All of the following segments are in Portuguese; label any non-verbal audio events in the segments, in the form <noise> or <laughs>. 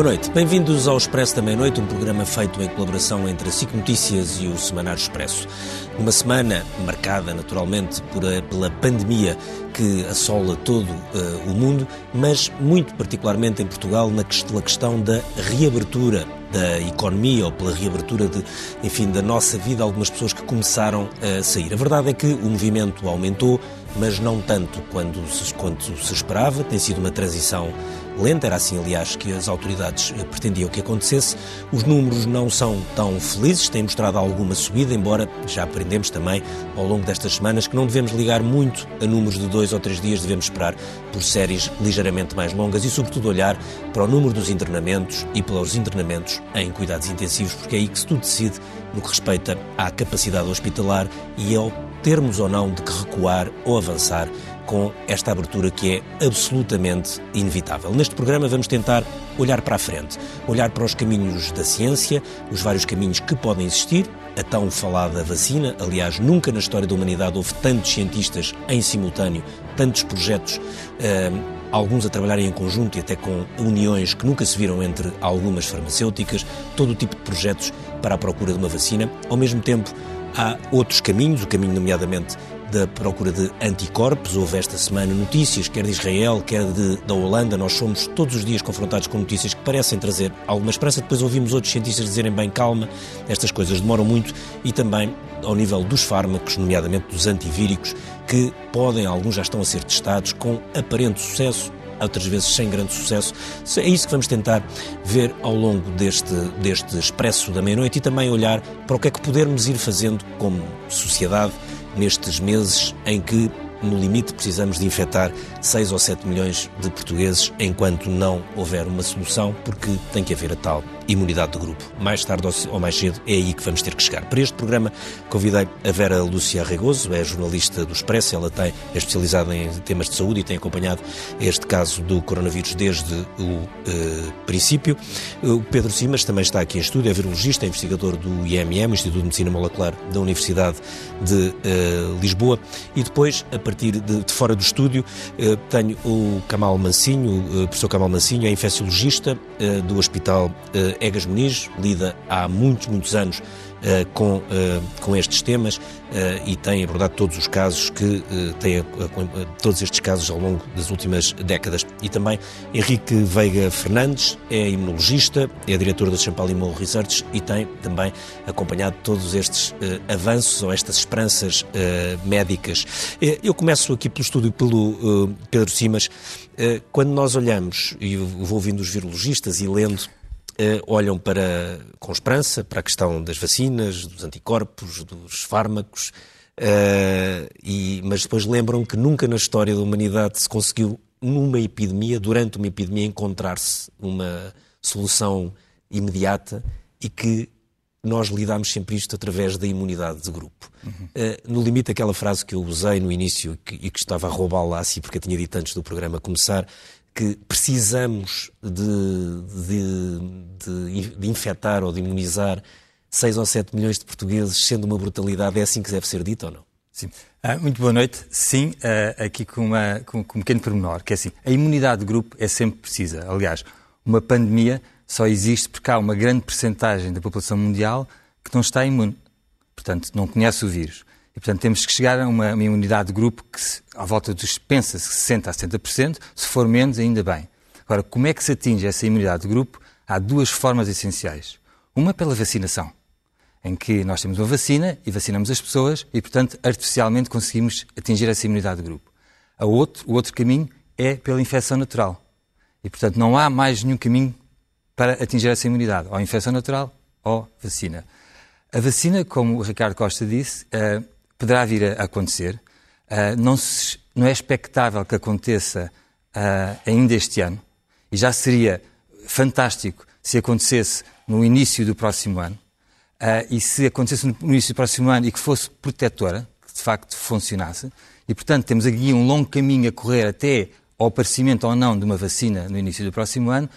Boa noite. Bem-vindos ao Expresso da Meia-Noite, um programa feito em colaboração entre a SIC Notícias e o Semanário Expresso. Uma semana marcada, naturalmente, por a, pela pandemia que assola todo uh, o mundo, mas muito particularmente em Portugal na questão da reabertura da economia ou pela reabertura de, enfim, da nossa vida, algumas pessoas que começaram a sair. A verdade é que o movimento aumentou, mas não tanto quando se, quanto se esperava. Tem sido uma transição lenta, era assim, aliás, que as autoridades eh, pretendiam que acontecesse. Os números não são tão felizes, têm mostrado alguma subida, embora já aprendemos também ao longo destas semanas que não devemos ligar muito a números de dois ou três dias, devemos esperar por séries ligeiramente mais longas e, sobretudo, olhar para o número dos internamentos e pelos internamentos em cuidados intensivos, porque é aí que se tudo decide no que respeita à capacidade hospitalar e ao termos ou não de que recuar ou avançar com esta abertura que é absolutamente inevitável. Neste programa vamos tentar olhar para a frente, olhar para os caminhos da ciência, os vários caminhos que podem existir, a tão falada vacina. Aliás, nunca na história da humanidade houve tantos cientistas em simultâneo, tantos projetos. Uh, alguns a trabalharem em conjunto e até com uniões que nunca se viram entre algumas farmacêuticas, todo o tipo de projetos para a procura de uma vacina. Ao mesmo tempo, há outros caminhos, o caminho, nomeadamente, da procura de anticorpos. Houve esta semana notícias, quer de Israel, quer de, da Holanda. Nós somos todos os dias confrontados com notícias que parecem trazer alguma esperança. Depois ouvimos outros cientistas dizerem bem calma, estas coisas demoram muito. E também ao nível dos fármacos, nomeadamente dos antivíricos, que podem, alguns já estão a ser testados com aparente sucesso, outras vezes sem grande sucesso. É isso que vamos tentar ver ao longo deste, deste expresso da meia-noite e também olhar para o que é que podermos ir fazendo como sociedade nestes meses em que, no limite, precisamos de infectar 6 ou 7 milhões de portugueses enquanto não houver uma solução, porque tem que haver a tal imunidade de grupo. Mais tarde ou mais cedo é aí que vamos ter que chegar. Para este programa convidei a Vera Lúcia Regoso, é jornalista do Expresso, ela tem, é especializada em temas de saúde e tem acompanhado este caso do coronavírus desde o uh, princípio. O Pedro Simas também está aqui em estúdio, é virologista, é investigador do IMM, Instituto de Medicina Molecular da Universidade de uh, Lisboa. E depois, a partir de, de fora do estúdio, uh, tenho o Kamal Mancinho, o professor Kamal Mancinho, é infecciologista do Hospital Egas Muniz lida há muitos, muitos anos uh, com, uh, com estes temas uh, e tem abordado todos os casos que tem todos estes casos ao longo das últimas décadas. E também Henrique Veiga Fernandes é imunologista, é diretor da Champalimau Research e tem também acompanhado todos estes avanços ou estas esperanças médicas. eu começo aqui pelo estúdio pelo Pedro Simas. quando nós olhamos, e vou ouvindo os virologistas e lendo eh, olham para, com esperança para a questão das vacinas, dos anticorpos, dos fármacos, uh, e, mas depois lembram que nunca na história da humanidade se conseguiu, numa epidemia, durante uma epidemia, encontrar-se uma solução imediata e que nós lidamos sempre isto através da imunidade de grupo. Uhum. Uh, no limite, aquela frase que eu usei no início que, e que estava a roubá-la assim, porque eu tinha dito antes do programa começar, que precisamos de, de, de, de, infectar ou de imunizar 6 ou 7 milhões de portugueses, sendo uma brutalidade, é assim que deve ser dito ou não? Sim. Ah, muito boa noite. Sim, ah, aqui com, uma, com, com um pequeno pormenor, que é assim, a imunidade de grupo é sempre precisa. Aliás, uma pandemia só existe porque há uma grande percentagem da população mundial que não está imune. Portanto, não conhece o vírus. E, portanto, temos que chegar a uma, uma imunidade de grupo que, à volta dos, pensa-se 60% a 70%, se for menos, ainda bem. Agora, como é que se atinge essa imunidade de grupo? Há duas formas essenciais. Uma pela vacinação, em que nós temos uma vacina e vacinamos as pessoas e, portanto, artificialmente conseguimos atingir essa imunidade de grupo. A outro, o outro caminho é pela infecção natural. E, portanto, não há mais nenhum caminho para atingir essa imunidade, ou infecção natural ou vacina. A vacina, como o Ricardo Costa disse, uh, poderá vir a acontecer. Uh, não, se, não, é expectável que aconteça uh, ainda este ano, e já seria fantástico se acontecesse no início do próximo ano, uh, e se acontecesse no início do próximo ano e que fosse protetora, que de facto funcionasse, e portanto temos aqui um longo caminho a correr até ao aparecimento ou não de uma vacina no início do próximo ano,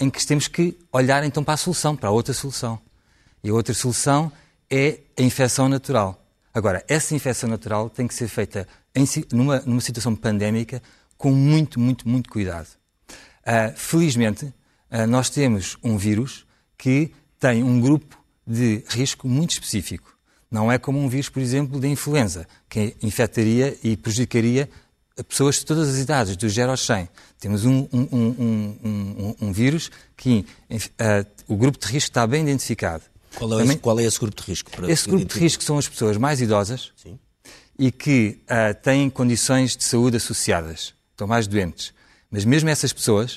em que temos que olhar então para a solução, para a outra solução. E a outra solução é a infecção natural. Agora, essa infecção natural tem que ser feita em, numa, numa situação pandémica com muito, muito, muito cuidado. Uh, felizmente, nós temos um vírus que tem um grupo de risco muito específico. Não é como um vírus, por exemplo, da influenza, que infectaria e prejudicaria pessoas de todas as idades, dos 0 aos 100. Temos um, um, um, um vírus que uh, o grupo de risco está bem identificado. Qual é, Também, esse, qual é esse grupo de risco? esse grupo de risco são as pessoas mais idosas Sim. e que uh, têm condições de saúde associadas, estão mais doentes. Mas mesmo essas pessoas,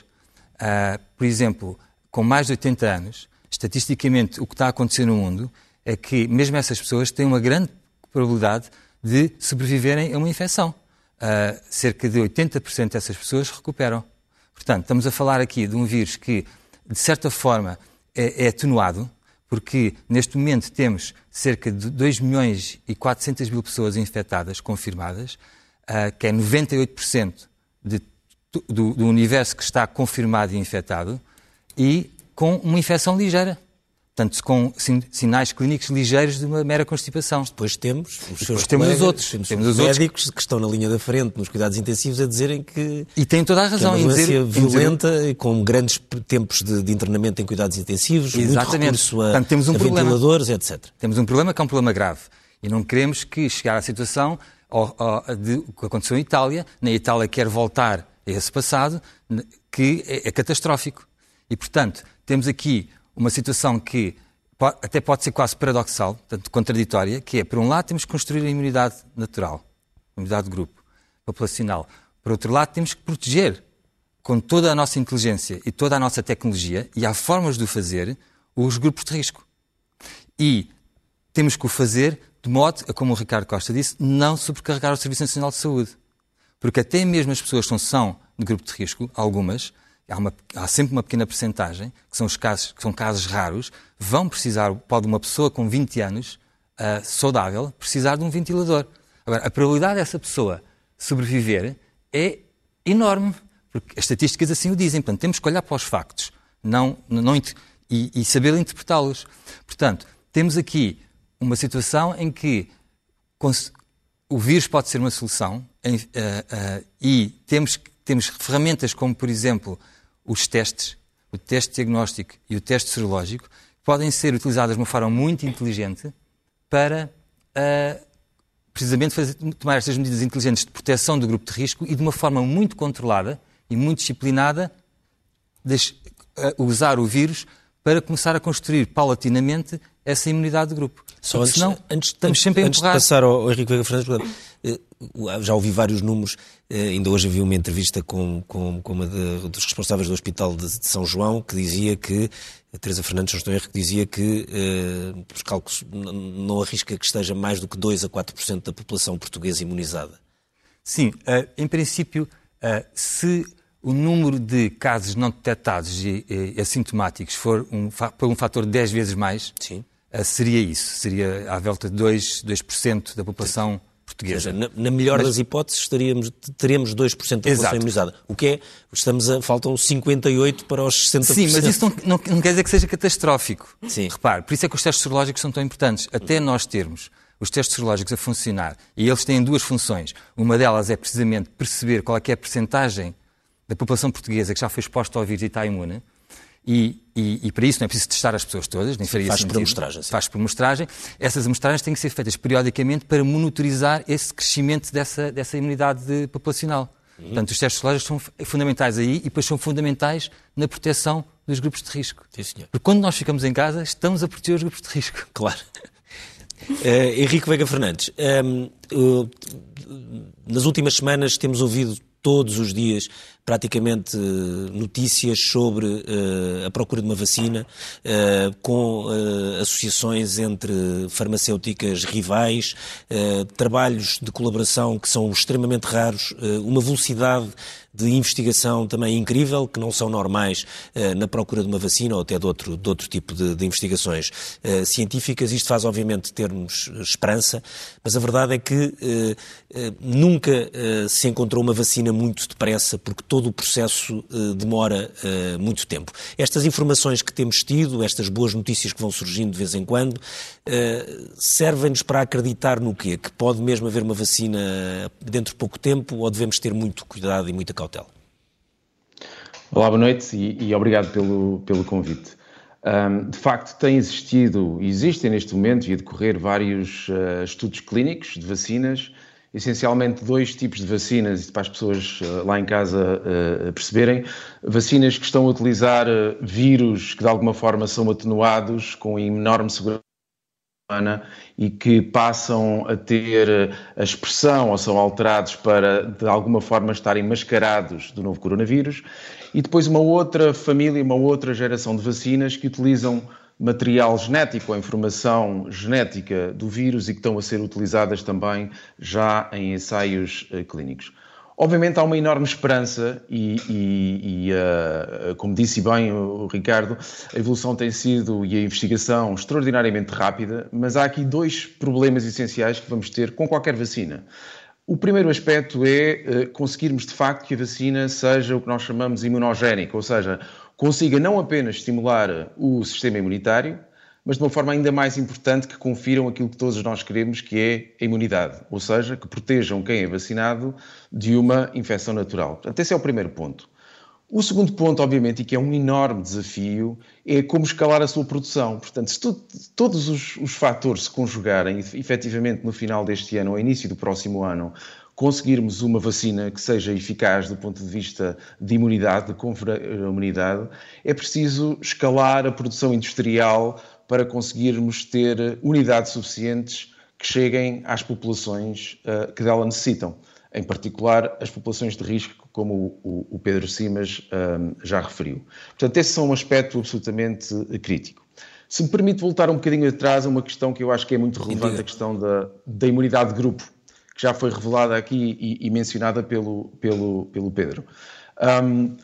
uh, por exemplo, com mais de 80 anos, estatisticamente o que está a acontecer no mundo é que mesmo essas pessoas têm uma grande probabilidade de sobreviverem a uma infecção. Uh, cerca de 80% dessas pessoas recuperam. Portanto, estamos a falar aqui de um vírus que, de certa forma, é, é atenuado, porque neste momento temos cerca de 2 milhões e 400 mil pessoas infectadas, confirmadas, uh, que é 98% de, do, do universo que está confirmado e infectado, e com uma infecção ligeira. Portanto, com sinais clínicos ligeiros de uma mera constipação. Depois temos os seus Depois temos os outros. Temos, temos os médicos outros. que estão na linha da frente nos cuidados intensivos a dizerem que. E têm toda a razão que é uma doença violenta, dizer... com grandes tempos de, de, internamento em cuidados intensivos, Exatamente. muito recurso a, Portanto, temos um a problema. ventiladores, etc. Temos um problema que é um problema grave. E não queremos que chegar à situação de o que aconteceu em Itália. Na Itália quer voltar a esse passado, que é, é catastrófico. E, portanto, temos aqui uma situação que até pode ser quase paradoxal, portanto, contraditória, que é, por um lado, temos que construir a imunidade natural, a imunidade de grupo, populacional. Por outro lado, temos que proteger, com toda a nossa inteligência e toda a nossa tecnologia, e há formas de o fazer, os grupos de risco. E temos que o fazer de modo como o Ricardo Costa disse, não sobrecarregar o Serviço Nacional de Saúde. Porque até mesmo as pessoas que não são de grupo de risco, algumas, há, uma, há sempre uma pequena percentagem, que são os casos, que são casos raros, vão precisar, pode uma pessoa com 20 anos, uh, saudável, precisar de um ventilador. Agora, a probabilidade dessa pessoa sobreviver é enorme, porque as estatísticas assim o dizem. Portanto, temos que olhar para os factos não, não, e, e saber interpretá-los. Portanto, temos aqui uma situação em que o vírus pode ser uma solução em, uh, uh, e temos, temos ferramentas como, por exemplo, os testes, o teste diagnóstico e o teste serológico, podem ser utilizadas de uma forma muito inteligente para uh, precisamente fazer, tomar estas medidas inteligentes de proteção do grupo de risco e de uma forma muito controlada e muito disciplinada uh, usar o vírus para começar a construir paulatinamente essa imunidade de grupo. Só antes, senão, antes, estamos sempre a empurrar. Antes de passar ao, ao Henrique Vega Fernandes, eh, já ouvi vários números, eh, ainda hoje havia uma entrevista com, com, com uma de, dos responsáveis do Hospital de, de, São João que dizia que, a Teresa Fernandes, não estou erro, que dizia que uh, os cálculos não arrisca que esteja mais do que 2 a 4% da população portuguesa imunizada. Sim, uh, em princípio, uh, se o número de casos não detectados e, e assintomáticos for um, por um fator 10 vezes mais, Sim. Seria isso. Seria à volta de 2%, 2 da população portuguesa. Na, na melhor Mas... das hipóteses, estaríamos, teremos 2% da população Exato. imunizada. O que é, estamos a, faltam 58 para os 60%. Sim, mas isso não, não, não quer dizer que seja catastrófico. Sim. Repare, por isso é que os testes serológicos são tão importantes. Até nós termos os testes serológicos a funcionar, e eles têm duas funções. Uma delas é precisamente perceber qual é, é a percentagem da população portuguesa que já foi exposta ao vírus e está imune, e, e, e, para isso não é preciso testar as pessoas todas, nem faria Faz sentido. por amostragem. Sim. Faz por amostragem. Essas amostragens têm que ser feitas periodicamente para monitorizar esse crescimento dessa, dessa imunidade populacional. Uhum. Portanto, os testes serológicos são fundamentais aí e depois são fundamentais na proteção dos grupos de risco. Sim, senhor. Porque quando nós ficamos em casa, estamos a proteger os grupos de risco. <laughs> Claro. Uh, Henrique Veiga Fernandes, um, ehm, uh, nas últimas semanas temos ouvido todos os dias praticamente notícias sobre uh, a procura de uma vacina, uh, com uh, associações entre farmacêuticas rivais, trabalhos de colaboração que são extremamente raros, uma velocidade de investigação também incrível, que não são normais na procura de uma vacina ou até de outro, de outro tipo de, de investigações científicas. Isto faz, obviamente, termos esperança, mas a verdade é que nunca se encontrou uma vacina muito depressa, porque todo o processo demora muito tempo. Estas informações que temos tido, estas boas notícias que vão surgindo de vez em quando, servem-nos para acreditar no quê? Que pode mesmo haver uma vacina dentro de pouco tempo ou devemos ter muito cuidado e muita cautela? Olá, boa noite e, e obrigado pelo, pelo convite. Um, de facto, tem existido, existem neste momento e a decorrer vários uh, estudos clínicos de vacinas, essencialmente dois tipos de vacinas, para as pessoas uh, lá em casa uh, perceberem. Vacinas que estão a utilizar vírus que de alguma forma são atenuados com enorme segurança humana e que passam a ter a expressão ou são alterados para de alguma forma estarem mascarados do novo coronavírus e depois uma outra família, uma outra geração de vacinas que utilizam material genético, a informação genética do vírus e que estão a ser utilizadas também já em ensaios uh, clínicos. Obviamente há uma enorme esperança e, e, e uh, como disse bem o Ricardo, a evolução tem sido e a investigação extraordinariamente rápida, mas há aqui dois problemas essenciais que vamos ter com qualquer vacina. O primeiro aspecto é uh, conseguirmos de facto que a vacina seja o que nós chamamos imunogénica, ou seja, consiga não apenas estimular o sistema imunitário, mas de uma forma ainda mais importante que confiram aquilo que todos nós queremos, que é a imunidade, ou seja, que protejam quem é vacinado de uma infecção natural. Portanto, esse é o primeiro ponto. O segundo ponto, obviamente, e que é um enorme desafio, é como escalar a sua produção. Portanto, se tu, todos os, os fatores se conjugarem, efetivamente no final deste ano ou início do próximo ano, conseguirmos uma vacina que seja eficaz do ponto de vista de imunidade, de conferir a imunidade, é preciso escalar a produção industrial para conseguirmos ter unidades suficientes que cheguem às populações uh, que dela necessitam, em particular as populações de risco como o, Pedro Simas um, já referiu. Portanto, esse é um aspecto absolutamente crítico. Se me permite voltar um bocadinho atrás a uma questão que eu acho que é muito relevante, a questão da, da imunidade de grupo, que já foi revelada aqui e, e mencionada pelo, pelo, pelo Pedro. Um,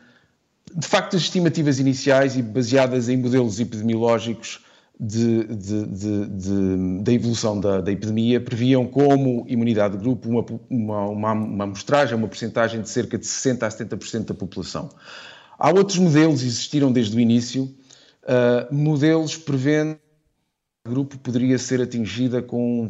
de facto, as estimativas iniciais e baseadas em modelos epidemiológicos de, de, de, da evolução da, da, epidemia previam como imunidade de grupo uma, uma, uma, uma amostragem, uma porcentagem de cerca de 60% a 70% da população. Há outros modelos, existiram desde o início, uh, modelos prevendo que o grupo poderia ser atingida com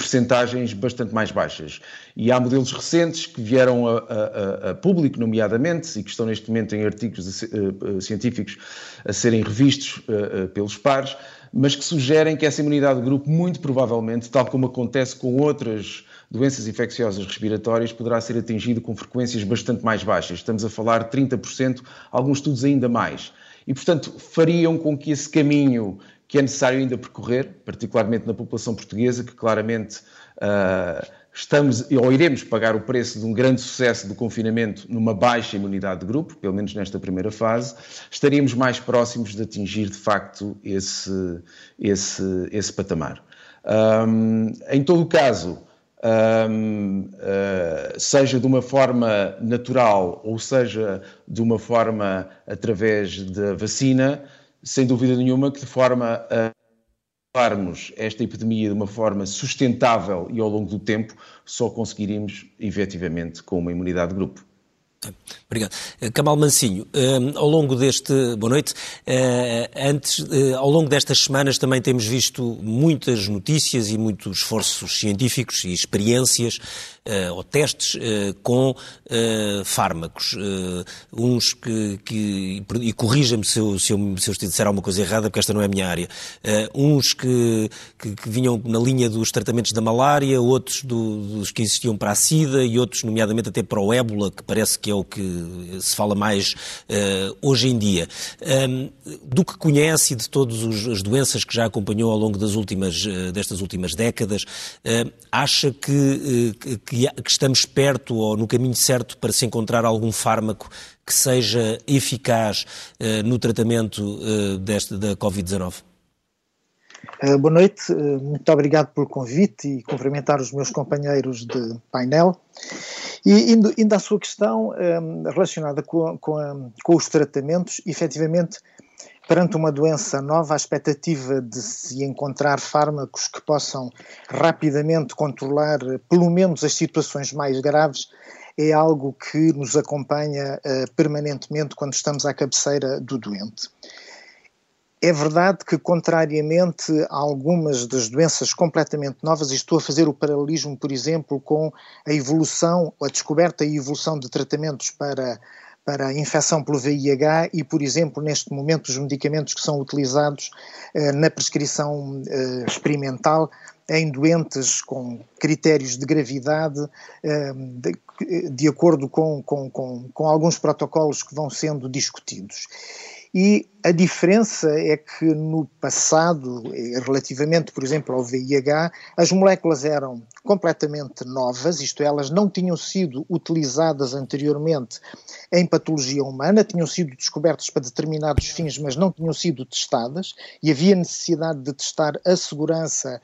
percentagens bastante mais baixas. E há modelos recentes que vieram a, a, a, público, nomeadamente, e que estão neste momento em artigos uh, científicos a serem revistos uh, pelos pares, mas que sugerem que essa imunidade de grupo, muito provavelmente, tal como acontece com outras doenças infecciosas respiratórias, poderá ser atingido com frequências bastante mais baixas. Estamos a falar de 30%, alguns estudos ainda mais. E, portanto, fariam com que esse caminho que é necessário ainda percorrer, particularmente na população portuguesa, que claramente uh, estamos ou iremos pagar o preço de um grande sucesso do confinamento numa baixa imunidade de grupo, pelo menos nesta primeira fase, estaríamos mais próximos de atingir de facto esse, esse, esse patamar. Um, em todo o caso, um, uh, ah, seja de uma forma natural ou seja de uma forma através da vacina, sem dúvida nenhuma que de forma a controlarmos esta epidemia de uma forma sustentável e ao longo do tempo, só conseguiríamos, efetivamente, com uma imunidade de grupo. Obrigado. Camal Mancinho, um, ao longo deste. Boa noite. Uh, antes, ao longo destas semanas também temos visto muitas notícias e muitos esforços científicos e experiências ou testes uh, com uh, fármacos. uns que, que e corrija-me se eu, se, eu, se eu disser alguma coisa errada, porque esta não é a minha área. uns que, que, que, vinham na linha dos tratamentos da malária, outros do, dos que existiam para a SIDA e outros, nomeadamente, até para o ébola, que parece que é o que se fala mais hoje em dia. Do que conhece e de todas as doenças que já acompanhou ao longo das últimas, destas últimas décadas, acha que, que que, estamos perto ou no caminho certo para se encontrar algum fármaco que seja eficaz uh, no tratamento uh, deste, da Covid-19? Uh, boa noite, muito obrigado pelo convite e cumprimentar os meus companheiros de painel. E indo, indo à sua questão relacionada com, com, a, com os tratamentos, efetivamente perante uma doença nova, a expectativa de se encontrar fármacos que possam rapidamente controlar pelo menos as situações mais graves é algo que nos acompanha uh, permanentemente quando estamos à cabeceira do doente. É verdade que, contrariamente a algumas das doenças completamente novas, e estou a fazer o paralelismo, por exemplo, com a evolução, a descoberta e evolução de tratamentos para para a infecção pelo VIH e, por exemplo, neste momento, os medicamentos que são utilizados eh, na prescrição eh, experimental em doentes com critérios de gravidade, eh, de, de acordo com, com, com, com alguns protocolos que vão sendo discutidos. E a diferença é que no passado, relativamente, por exemplo, ao VIH, as moléculas eram completamente novas, isto é, elas não tinham sido utilizadas anteriormente em patologia humana, tinham sido descobertas para determinados fins, mas não tinham sido testadas, e havia necessidade de testar a segurança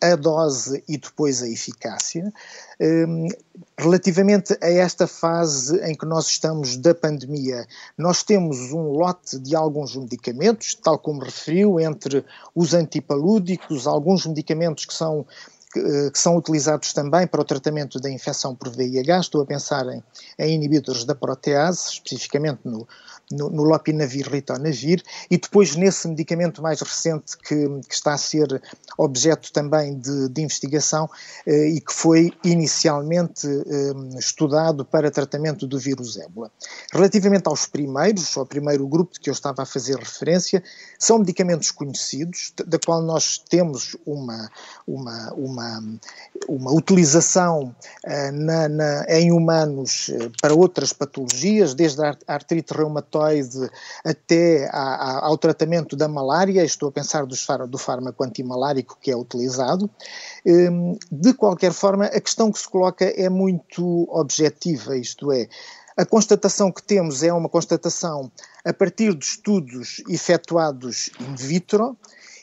a dose e depois a eficácia. Um, relativamente a esta fase em que nós estamos da pandemia, nós temos um lote de alguns medicamentos, tal como referiu, entre os antipalúdicos, alguns medicamentos que são que, são utilizados também para o tratamento da infecção por VIH. Estou a pensar em, em inibidores da protease, especificamente no, no, no lopinavir, ritonavir, e depois nesse medicamento mais recente que, que está a ser objeto também de, de investigação eh, e que foi inicialmente eh, estudado para tratamento do vírus ébola. Relativamente aos primeiros, ao primeiro grupo de que eu estava a fazer referência, são medicamentos conhecidos, da qual nós temos uma, uma, uma, uma utilização eh, na, na, em humanos eh, para outras patologias, desde a artrite reumatoide reumatoide até ao tratamento da malária, estou a pensar dos, do fármaco antimalárico que é utilizado. Hum, de qualquer forma, a questão que se coloca é muito objetiva, isto é, a constatação que temos é uma constatação a partir de estudos efetuados in vitro,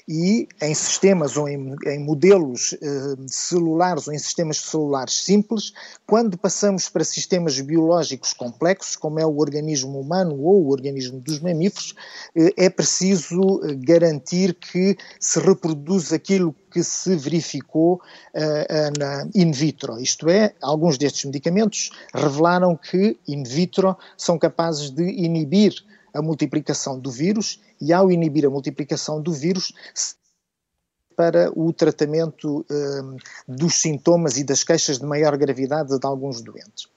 e em sistemas ou em, em modelos eh, celulares ou em sistemas celulares simples, quando passamos para sistemas biológicos complexos, como é o organismo humano ou o organismo dos mamíferos, eh, é preciso eh, garantir que se reproduz aquilo que se verificou uh, na in vitro. Isto é, alguns destes medicamentos revelaram que in vitro são capazes de inibir a multiplicação do vírus e, ao inibir a multiplicação do vírus, para o tratamento um, dos sintomas e das queixas de maior gravidade de alguns doentes.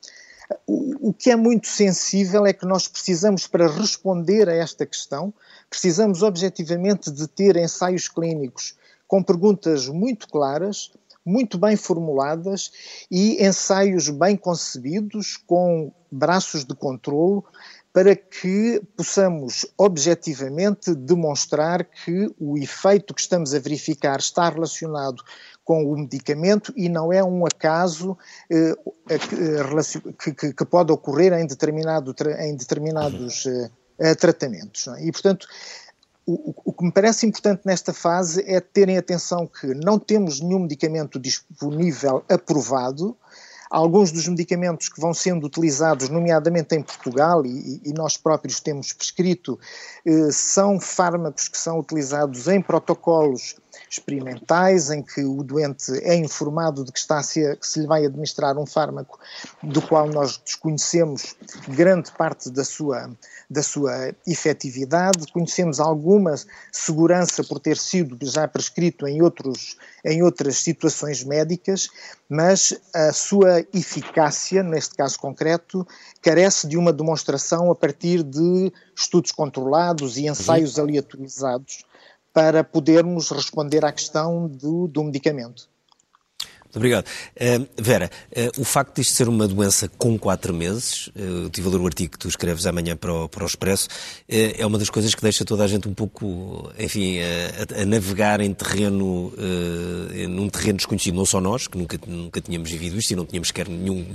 O, o que é muito sensível é que nós precisamos, para responder a esta questão, precisamos objetivamente de ter ensaios clínicos com perguntas muito claras, muito bem formuladas e ensaios bem concebidos, com braços de controlo, para que possamos objetivamente demonstrar que o efeito que estamos a verificar está relacionado com o medicamento e não é um acaso eh, eh que, que, que, pode ocorrer em, determinado, em determinados eh, tratamentos. É? E, portanto, o, o, que me parece importante nesta fase é terem atenção que não temos nenhum medicamento disponível aprovado, Alguns dos medicamentos que vão sendo utilizados, nomeadamente em Portugal, e, e nós próprios temos prescrito, eh, são fármacos que são utilizados em protocolos experimentais em que o doente é informado de que, está a ser, que se lhe vai administrar um fármaco do qual nós desconhecemos grande parte da sua, da sua efetividade, conhecemos alguma segurança por ter sido já prescrito em, outros, em outras situações médicas, mas a sua eficácia, neste caso concreto, carece de uma demonstração a partir de estudos controlados e ensaios aleatorizados para podermos responder à questão do, do medicamento. Muito obrigado. Uh, Vera, uh, o facto de isto ser uma doença com quatro meses, uh, eu tive a ler o artigo que tu escreves amanhã para o, para o Expresso, é uma das coisas que deixa toda a gente um pouco, enfim, a, a navegar em terreno, num terreno desconhecido, não só nós, que nunca, nunca tínhamos vivido isto e não tínhamos sequer nenhum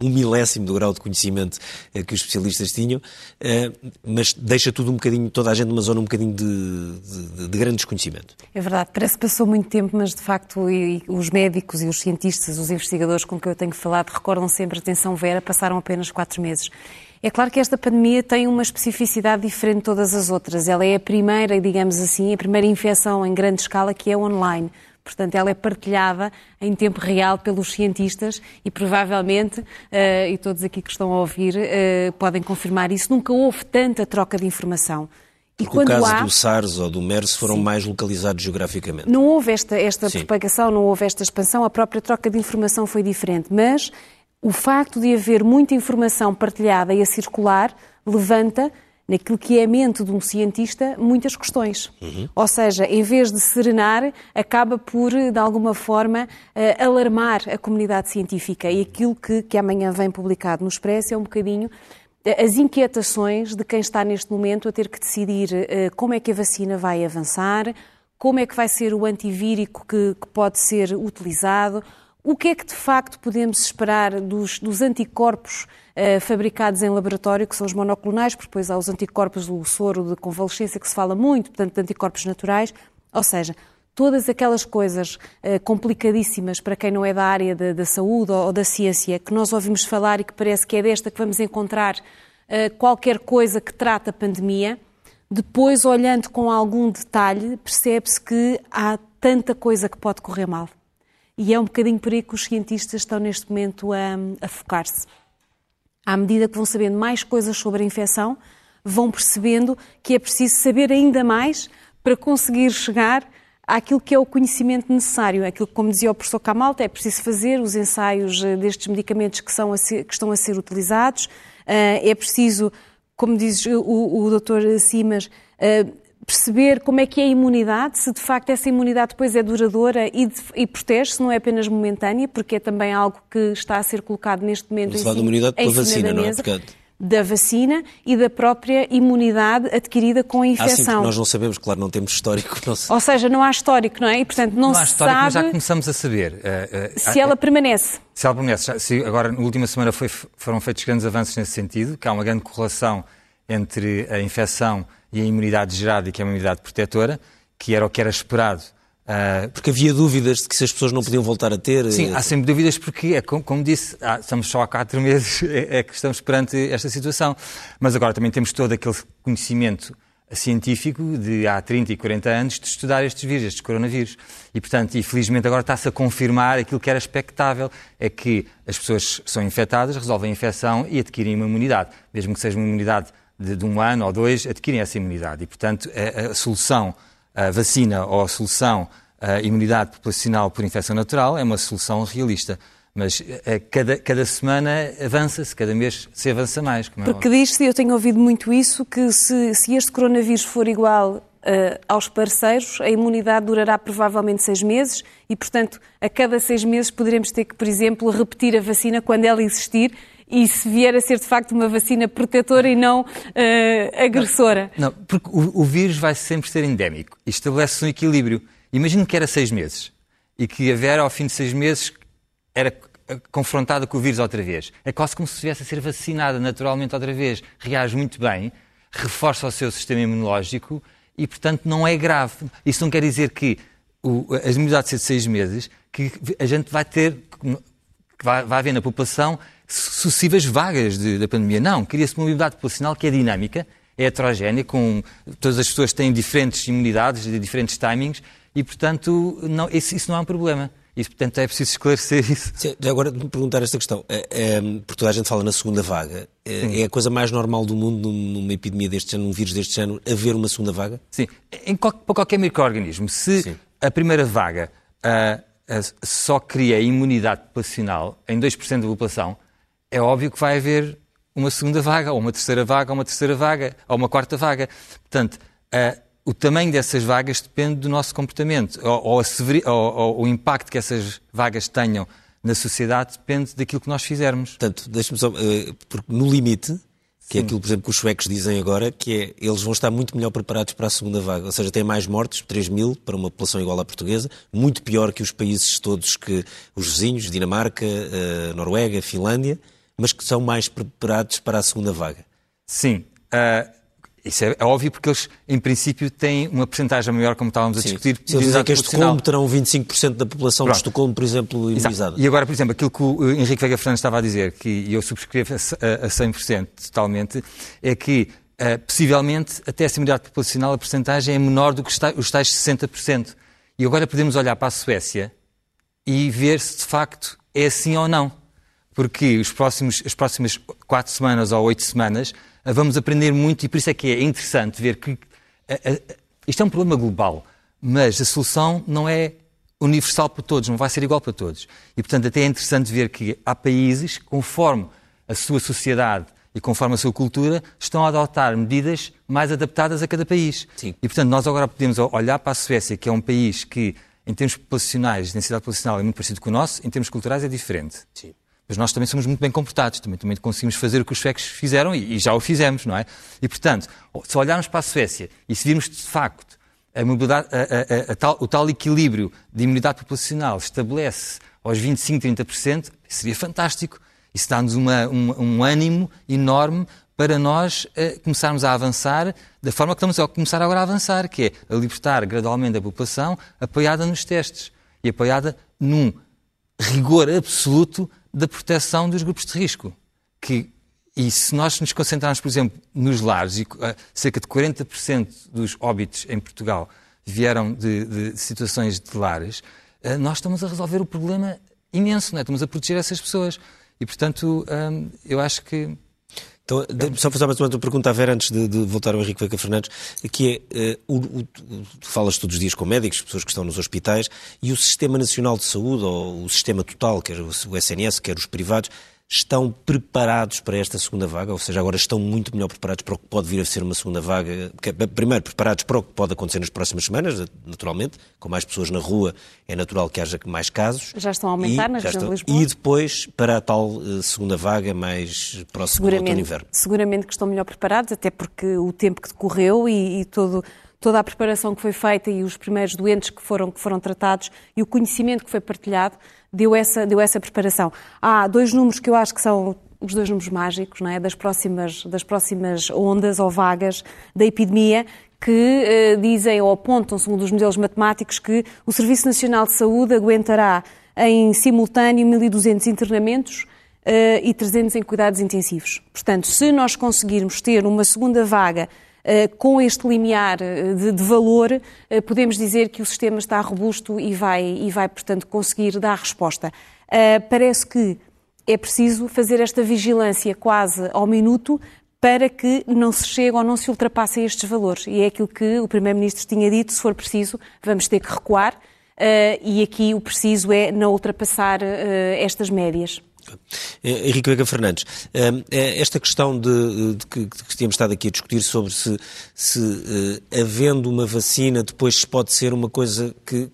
um milésimo do grau de conhecimento eh, que os especialistas tinham, eh, mas deixa tudo um bocadinho, toda a gente numa zona um bocadinho de, de, de grande desconhecimento. É verdade, parece que passou muito tempo, mas de facto os médicos e os cientistas, os investigadores com quem eu tenho falado, recordam sempre, atenção Vera, passaram apenas quatro meses. É claro que esta pandemia tem uma especificidade diferente de todas as outras. Ela é a primeira, digamos assim, a primeira infecção em grande escala que é online. Portanto, ela é partilhada em tempo real pelos cientistas e provavelmente, uh, e todos aqui que estão a ouvir uh, podem confirmar isso, nunca houve tanta troca de informação. E Porque o caso há... do SARS ou do MERS foram Sim. mais localizados geograficamente. Não houve esta, esta propagação, não houve esta expansão, a própria troca de informação foi diferente, mas o facto de haver muita informação partilhada e a circular levanta naquilo que é a mente de um cientista, muitas questões. Uhum. Ou seja, em vez de serenar, acaba por, de alguma forma, uh, alarmar a comunidade científica. E aquilo que, que amanhã vem publicado no Expresso é um bocadinho eh, as inquietações de quem está neste momento a ter que decidir uh, como é que a vacina vai avançar, como é que vai ser o antivírico que, que pode ser utilizado, o que é que de facto podemos esperar dos, dos anticorpos uh, fabricados em laboratório, que são os monoclonais, porque depois há os anticorpos do soro de convalescência, que se fala muito, portanto, de anticorpos naturais. Ou seja, todas aquelas coisas uh, complicadíssimas para quem não é da área da, da, saúde ou, ou, da ciência, que nós ouvimos falar e que parece que é desta que vamos encontrar uh, qualquer coisa que trata a pandemia, depois, olhando com algum detalhe, percebe-se que há tanta coisa que pode correr mal. E é um bocadinho por aí que os cientistas estão neste momento a, a focar-se. À medida que vão sabendo mais coisas sobre a infecção, vão percebendo que é preciso saber ainda mais para conseguir chegar àquilo que é o conhecimento necessário. Aquilo que, como dizia o professor Camalta, é preciso fazer os ensaios eh, destes medicamentos que, são ser, que estão a ser utilizados, eh, é preciso, como diz o, o Dr. Simas, eh, perceber como é que é a imunidade, se de facto essa imunidade depois é duradoura e, e protege-se, não é apenas momentânea, porque é também algo que está a ser colocado neste momento Estamos em, cima, imunidade pela vacina, não é? Porque... Da vacina e da própria imunidade adquirida com a infecção. Ah, sim, nós não sabemos, claro, não temos histórico. Não Ou seja, não há histórico, não é? E, portanto, não, não há se histórico, sabe... mas já começamos a saber. Uh, uh, se uh, ela permanece. Se ela permanece. Se agora, na última semana, foi, foram feitos grandes avanços nesse sentido, que há uma grande correlação entre a infecção e a imunidade gerada, que é uma imunidade protetora, que era o que era esperado. Uh, porque havia dúvidas de que se as pessoas não podiam voltar a ter. Sim, há sempre dúvidas porque, é, como, como disse, há, estamos só há quatro <laughs> meses é, é, que estamos perante esta situação. Mas agora também temos todo aquele conhecimento científico de há 30 e 40 anos de estudar estes vírus, estes coronavírus. E, portanto, infelizmente agora está-se a confirmar aquilo que era expectável, é que as pessoas são infectadas, resolvem a infecção e adquirem uma imunidade, mesmo que seja uma imunidade de, de, um ano ou dois adquirem essa imunidade. E, portanto, a, a solução, a vacina ou a solução a imunidade populacional por infecção natural é uma solução realista. Mas a, cada, cada semana avança-se, cada mês se avança mais. É Porque diz-se, eu tenho ouvido muito isso, que se, se este coronavírus for igual uh, aos parceiros, a imunidade durará provavelmente seis meses e, portanto, a cada seis meses poderemos ter que, por exemplo, repetir a vacina quando ela existir e se vier a ser de facto uma vacina protetora e não uh, agressora. Não, não porque o, o, vírus vai sempre ser endémico e estabelece um equilíbrio. Imagino que era seis meses e que a Vera, ao fim de seis meses, era confrontada com o vírus outra vez. É quase como se estivesse a ser vacinada naturalmente outra vez. Reage muito bem, reforça o seu sistema imunológico e, portanto, não é grave. Isso não quer dizer que o, a imunidade ser de seis meses, que a gente vai ter, que vai, vai haver na população sucessivas vagas de, da pandemia. Não, cria-se uma imunidade populacional que é dinâmica, é heterogénea, com todas as pessoas têm diferentes imunidades, de diferentes timings, e, portanto, não, isso, isso não é um problema. E, portanto, é preciso esclarecer <laughs> isso. Sim, agora, de me perguntar esta questão. É, é, porque toda a gente fala na segunda vaga. É, é, a coisa mais normal do mundo, numa epidemia deste ano, num vírus deste ano, haver uma segunda vaga? Sim. Em, para qualquer microorganismo, se Sim. a primeira vaga uh, uh, só cria imunidade populacional em 2% da população, é óbvio que vai haver uma segunda vaga, ou uma terceira vaga, ou uma terceira vaga, ou uma quarta vaga. Portanto, uh, o tamanho dessas vagas depende do nosso comportamento, ou, ou, ou, ou, o impacto que essas vagas tenham na sociedade depende daquilo que nós fizermos. Portanto, deixe-me só, uh, porque no limite, que é Sim. é aquilo, por exemplo, que os suecos dizem agora, que é eles vão estar muito melhor preparados para a segunda vaga. Ou seja, têm mais mortes, 3 mil, para uma população igual à portuguesa, muito pior que os países todos que os vizinhos, Dinamarca, uh, Noruega, Finlândia mas que são mais preparados para a segunda vaga. Sim. Uh, isso é, é, óbvio porque eles, em princípio, têm uma porcentagem maior, como estávamos a Sim. discutir. Se eles dizem que Estocolmo terão 25% da população Pronto. de Estocolmo, por exemplo, imunizada. E agora, por exemplo, aquilo que o Henrique Vega Fernandes estava a dizer, que eu subscrevo a 100% totalmente, é que uh, possivelmente até essa imunidade populacional a porcentagem é menor do que os tais 60%. E agora podemos olhar para a Suécia e ver se de facto é assim ou não porque os próximos, as próximas quatro semanas ou oito semanas eh, vamos aprender muito e por isso é que é interessante ver que a, a, isto é um problema global, mas a solução não é universal para todos, não vai ser igual para todos. E, portanto, até é interessante ver que há países, conforme a sua sociedade e conforme a sua cultura, estão a adotar medidas mais adaptadas a cada país. Sim. E, portanto, nós agora podemos olhar para a Suécia, que é um país que, em termos populacionais, densidade populacional é muito parecido com o nosso, em termos culturais é diferente. Sim. Mas nós também somos muito bem comportados, também, também conseguimos fazer o que os suecos fizeram e, e já o fizemos, não é? E, portanto, se olharmos para a Suécia e se virmos de facto a a, a, tal, o tal equilíbrio de imunidade populacional estabelece aos 25, 30%, seria fantástico. Isso dá-nos um, ânimo enorme para nós uh, começarmos a avançar da forma que estamos a começar agora a avançar, que é a libertar gradualmente a população apoiada nos testes e apoiada num rigor absoluto da proteção dos grupos de risco. Que, e se nós nos concentrarmos, por exemplo, nos lares, e uh, cerca de 40% dos óbitos em Portugal vieram de, de situações de lares, uh, nós estamos a resolver o problema imenso, não é? estamos a proteger essas pessoas. E, portanto, um, eu acho que então, só fazer mais uma pergunta à Vera antes de, de voltar ao Henrique Veca Fernandes, que é, uh, o, o, falas todos os dias com médicos, pessoas que estão nos hospitais, e o Sistema Nacional de Saúde, ou o Sistema Total, quer o SNS, quer os privados, estão preparados para esta segunda vaga, ou seja, agora estão muito melhor preparados para o que pode vir a ser uma segunda vaga. Primeiro, preparados para o que pode acontecer nas próximas semanas, naturalmente, com mais pessoas na rua, é natural que haja mais casos. Já estão a aumentar e, nas região de Lisboa. E depois, para a tal uh, segunda vaga mais próxima do outono inverno. Seguramente que estão melhor preparados, até porque o tempo que decorreu e, e todo toda a preparação que foi feita e os primeiros doentes que foram, que foram tratados e o conhecimento que foi partilhado deu essa, deu essa preparação. Há dois números que eu acho que são os dois números mágicos, não é? das, próximas, das próximas ondas ou vagas da epidemia, que uh, dizem ou apontam, segundo os modelos matemáticos, que o Serviço Nacional de Saúde aguentará em simultâneo 1.200 internamentos uh, e 300 em cuidados intensivos. Portanto, se nós conseguirmos ter uma segunda vaga com este limiar eh, de, de, valor, eh, podemos dizer que o sistema está robusto e vai, e vai portanto, conseguir dar resposta. Parece que é preciso fazer esta vigilância quase ao minuto para que não se chegue ou não se ultrapassem estes valores. E é aquilo que o Primeiro-Ministro tinha dito, se for preciso, vamos ter que recuar, e aqui o preciso é não ultrapassar estas médias. Eh, Henrique Vega Fernandes, ehm, eh, esta questão de, de que, que, tínhamos estado aqui a discutir sobre se, se uh, havendo uma vacina depois pode ser uma coisa que,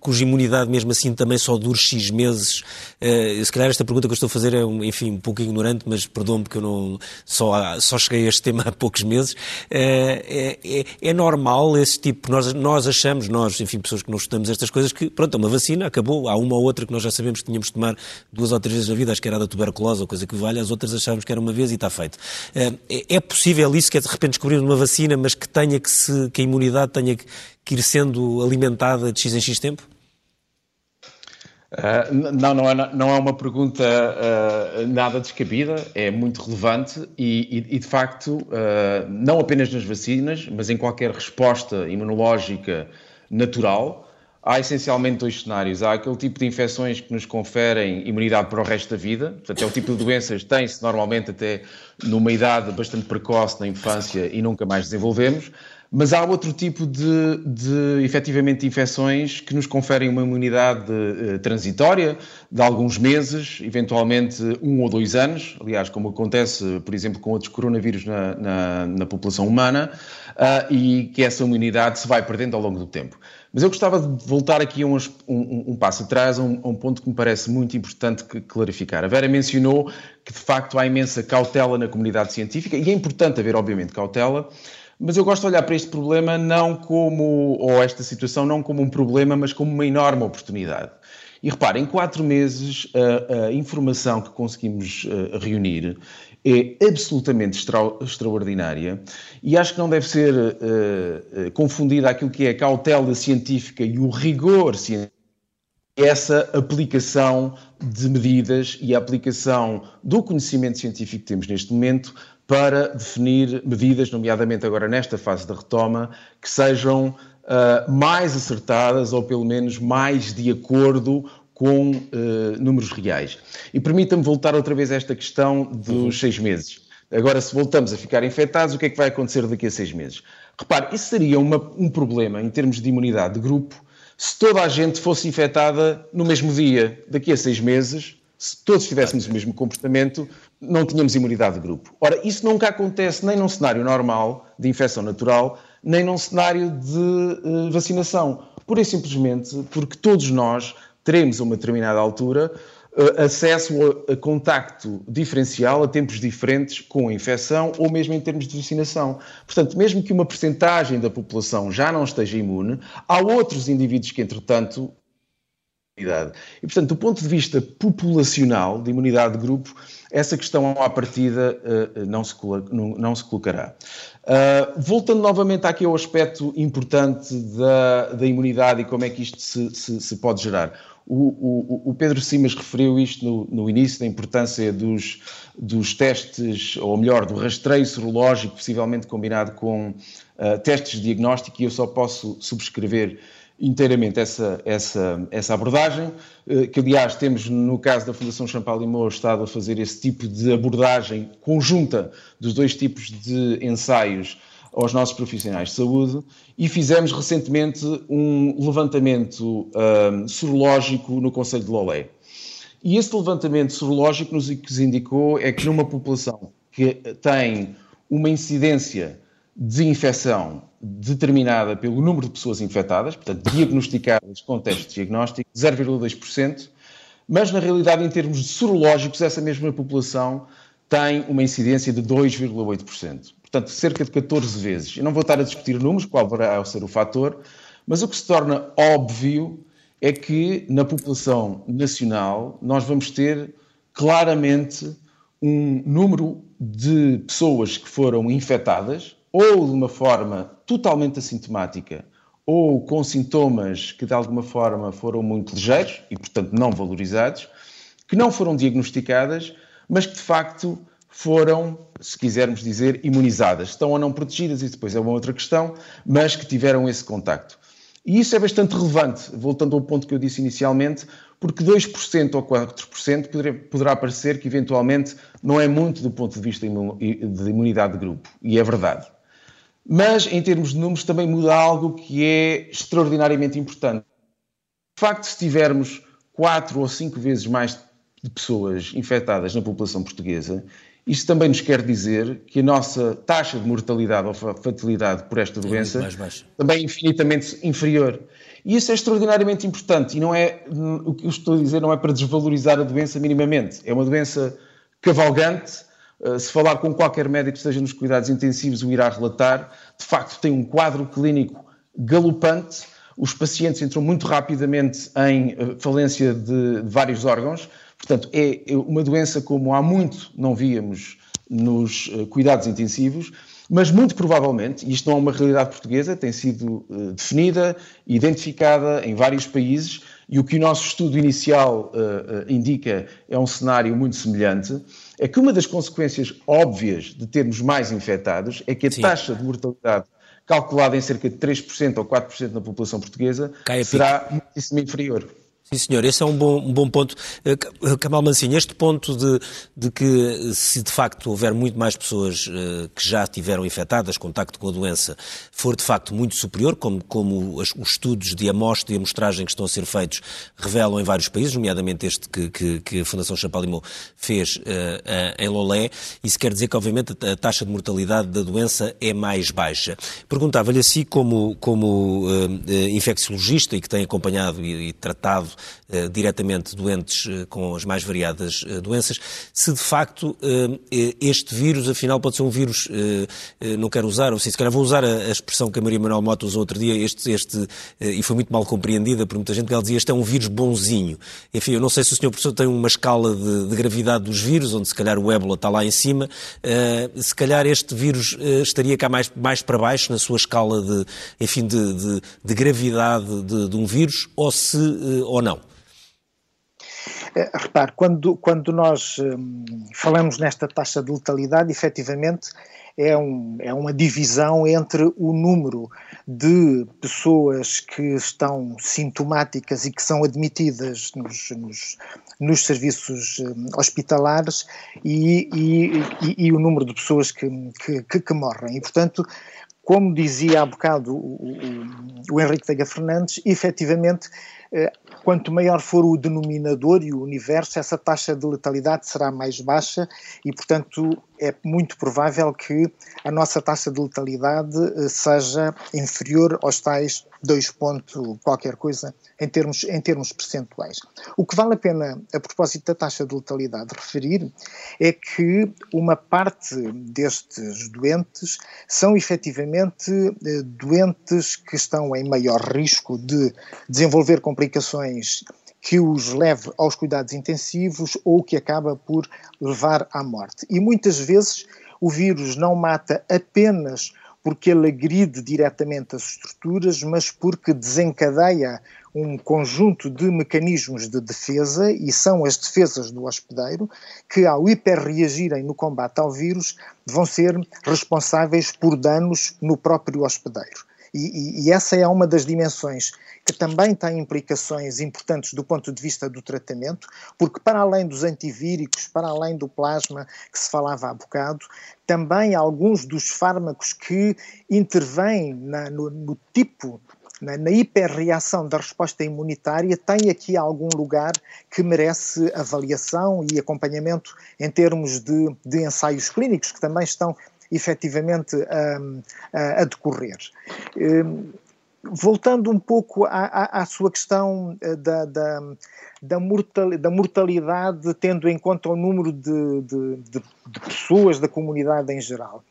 cuja imunidade mesmo assim também só dure X meses, uh, se calhar esta pergunta que eu estou a fazer é, enfim, um pouco ignorante, mas perdão-me que eu não, só, só cheguei a este tema há poucos meses, uh, é, é, é, normal esse tipo, nós, nós achamos, nós, enfim, pessoas que não estudamos estas coisas, que pronto, é uma vacina, acabou, há uma ou outra que nós já sabemos que tínhamos de tomar duas ou três vezes na vida, acho que era da tuberculose ou coisa que vale, as outras achávamos que era uma vez e está feito. Eh, é possível isso, que é de repente descobrir uma vacina, mas que tenha que se, que a imunidade tenha que ir sendo alimentada de X em X tempo? Uh, não, não é, não é uma pergunta uh, nada descabida, é muito relevante e, e, e de facto, uh, não apenas nas vacinas, mas em qualquer resposta imunológica natural, há essencialmente dois cenários. Há aquele tipo de infecções que nos conferem imunidade para o resto da vida, portanto, é o tipo de doenças que tem-se normalmente até numa idade bastante precoce na infância e nunca mais desenvolvemos. Mas há outro tipo de, de efetivamente infecções que nos conferem uma imunidade uh, transitória de alguns meses, eventualmente um ou dois anos, aliás, como acontece, por exemplo, com outros coronavírus na, na, na população humana, uh, e que essa imunidade se vai perdendo ao longo do tempo. Mas eu gostava de voltar aqui um, um, um passo atrás, a um, a um, ponto que me parece muito importante clarificar. A Vera mencionou que, de facto, há imensa cautela na comunidade científica, e é importante haver, obviamente, cautela, mas eu gosto de olhar para este problema não como, ou esta situação, não como um problema, mas como uma enorme oportunidade. E reparem, em quatro meses, a, a informação que conseguimos uh, reunir é absolutamente extra, extraordinária e acho que não deve ser uh, confundida aquilo que é a cautela científica e o rigor científico. Essa aplicação de medidas e a aplicação do conhecimento científico que temos neste momento para definir medidas, nomeadamente agora nesta fase da retoma, que sejam uh, mais acertadas ou pelo menos mais de acordo com uh, números reais. E permita-me voltar outra vez a esta questão dos uhum. seis meses. Agora, se voltamos a ficar infectados, o que é que vai acontecer daqui a seis meses? Repare, isso seria uma, um problema em termos de imunidade de grupo se toda a gente fosse infectada no mesmo dia. Daqui a seis meses, se todos tivéssemos o mesmo comportamento, não tínhamos imunidade de grupo. Ora, isso nunca acontece nem num cenário normal de infecção natural, nem num cenário de uh, vacinação. Pura e simplesmente porque todos nós teremos a uma determinada altura uh, acesso a, a, contacto diferencial a tempos diferentes com a infecção ou mesmo em termos de vacinação. Portanto, mesmo que uma percentagem da população já não esteja imune, há outros indivíduos que, entretanto, e, portanto, do ponto de vista populacional, de imunidade de grupo, essa questão à partida uh, não, se não, se colocará. Uh, voltando novamente aqui ao aspecto importante da, da imunidade e como é que isto se, se, se pode gerar. O, o, o, Pedro Simas referiu isto no, no início, da importância dos, dos, testes, ou melhor, do rastreio serológico, possivelmente combinado com uh, testes de diagnóstico, e eu só posso subscrever inteiramente essa, essa, essa abordagem, eh, que aliás temos no caso da Fundação Champalimau estado a fazer esse tipo de abordagem conjunta dos dois tipos de ensaios aos nossos profissionais de saúde e fizemos recentemente um levantamento um, sorológico no Conselho de Lolé. E esse levantamento sorológico nos indicou é que numa população que tem uma incidência de infecção determinada pelo número de pessoas infectadas, portanto, diagnosticadas com teste diagnóstico, 0,2%, mas na realidade, em termos sorológicos, essa mesma população tem uma incidência de 2,8%. Portanto, cerca de 14 vezes. Eu não vou estar a discutir números, qual vai ser o fator, mas o que se torna óbvio é que na população nacional nós vamos ter claramente um número de pessoas que foram infectadas, ou de uma forma totalmente assintomática, ou com sintomas que de alguma forma foram muito ligeiros e, portanto, não valorizados, que não foram diagnosticadas, mas que de facto foram, se quisermos dizer, imunizadas. Estão ou não protegidas, isso depois é uma outra questão, mas que tiveram esse contacto. E isso é bastante relevante, voltando ao ponto que eu disse inicialmente, porque 2% ou 4% poderá, parecer que eventualmente não é muito do ponto de vista de imunidade de grupo, e é verdade. Mas, em termos de números, também muda algo que é extraordinariamente importante. De facto, se tivermos quatro ou cinco vezes mais de pessoas infectadas na população portuguesa, isto também nos quer dizer que a nossa taxa de mortalidade ou fatalidade por esta é doença é também é infinitamente inferior. E isso é extraordinariamente importante. E não é, o que eu estou a dizer não é para desvalorizar a doença minimamente. É uma doença cavalgante, se falar com qualquer médico esteja nos cuidados intensivos, o irá relatar. De facto, tem um quadro clínico galopante. Os pacientes entram muito rapidamente em eh, falência de, vários órgãos. Portanto, é uma doença como há muito não víamos nos eh, cuidados intensivos, mas muito provavelmente, e isto não é uma realidade portuguesa, tem sido definida, identificada em vários países, e o que o nosso estudo inicial indica é um cenário muito semelhante, é que uma das consequências óbvias de termos mais infectados é que a Sim. taxa de mortalidade calculada em cerca de 3% ou 4% na população portuguesa será muitíssimo inferior. Sim, senhor, esse é um bom, um bom ponto. Uh, Kamal Mansinho, este ponto de, de, que se de facto houver muito mais pessoas que já tiveram infectadas, contacto com a doença, for de facto muito superior, como, como os, os estudos de amostra e amostragem que estão a ser feitos revelam em vários países, nomeadamente este que, que, que a Fundação Champalimau fez em Lolé, isso quer dizer que obviamente a taxa de mortalidade da doença é mais baixa. Perguntava-lhe assim, como, como infecciologista e que tem acompanhado e, e tratado uh, diretamente doentes uh, com as mais variadas uh, doenças, se de facto este vírus, afinal, pode ser um vírus, não quero usar, ou seja, se calhar vou usar a, a, expressão que a Maria Manuel Mota usou outro dia, este, este e foi muito mal compreendida por muita gente, que ela dizia este é um vírus bonzinho. Enfim, eu não sei se o senhor professor tem uma escala de, de gravidade dos vírus, onde se calhar o ébola está lá em cima, se calhar este vírus estaria cá mais, mais para baixo na sua escala de, enfim, de, de, de gravidade de, de, um vírus, ou se, ou não? É, repare, quando, quando nós hum, falamos nesta taxa de letalidade, efetivamente é, um, é uma divisão entre o número de pessoas que estão sintomáticas e que são admitidas nos, nos, nos serviços hum, hospitalares e, e, e, e, o número de pessoas que, que, que, morrem. E, portanto, como dizia há bocado o, o, o Henrique Veiga Fernandes, efetivamente, eh, quanto maior for o denominador e o universo, essa taxa de letalidade será mais baixa e, portanto, é muito provável que a nossa taxa de letalidade eh, seja inferior aos tais 2 pontos qualquer coisa em termos, em termos percentuais. O que vale a pena, a propósito da taxa de letalidade, referir é que uma parte destes doentes são efetivamente eh, doentes que estão em maior risco de desenvolver complicações que os leve aos cuidados intensivos ou que acaba por levar à morte. E muitas vezes o vírus não mata apenas porque ele agride diretamente as estruturas, mas porque desencadeia um conjunto de mecanismos de defesa, e são as defesas do hospedeiro, que ao hiperreagirem no combate ao vírus vão ser responsáveis por danos no próprio hospedeiro. E, e, essa é uma das dimensões que também tem implicações importantes do ponto de vista do tratamento, porque para além dos antivíricos, para além do plasma que se falava há bocado, também alguns dos fármacos que intervêm na, no, no tipo na, na hiperreação da resposta imunitária tem aqui algum lugar que merece avaliação e acompanhamento em termos de, de ensaios clínicos que também estão efetivamente a, a decorrer. Hum, voltando um pouco à, à, à sua questão eh, da, da, da, mortalidade, tendo em conta o número de, de, de, de pessoas da comunidade em geral.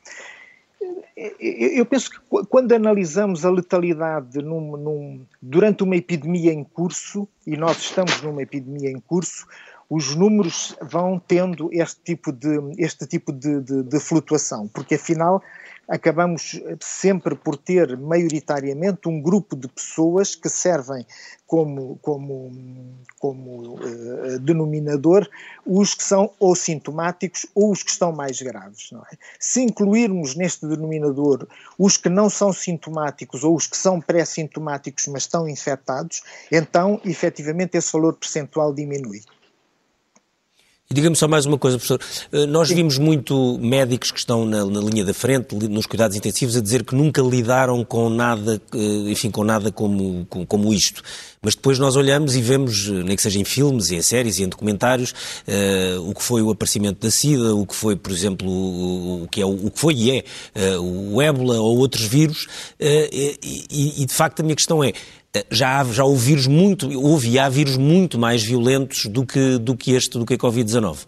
Eu penso que quando analisamos a letalidade num, num, durante uma epidemia em curso, e nós estamos numa epidemia em curso, os números vão tendo este tipo de, este tipo de, de, de flutuação, porque afinal acabamos sempre por ter maioritariamente um grupo de pessoas que servem como, como, como uh, denominador os que são ou sintomáticos ou os que estão mais graves. É? Se incluirmos neste denominador os que não são sintomáticos ou os que são pré-sintomáticos mas estão infectados, então efetivamente esse valor percentual diminui. E diga-me só mais uma coisa, professor. Eh, nós vimos muito médicos que estão na, na, linha da frente, nos cuidados intensivos, a dizer que nunca lidaram com nada, eh, enfim, com nada como, como, como isto. Mas depois nós olhamos e vemos, eh, nem que seja em filmes, em séries e em documentários, uh, o que foi o aparecimento da SIDA, o que foi, por exemplo, o, o que, é, o, que foi e é uh, o ébola ou outros vírus. Uh, e, e, de facto, a minha questão é, já há, já houve vírus muito, houve e há vírus muito mais violentos do que, do que este, do que a Covid-19.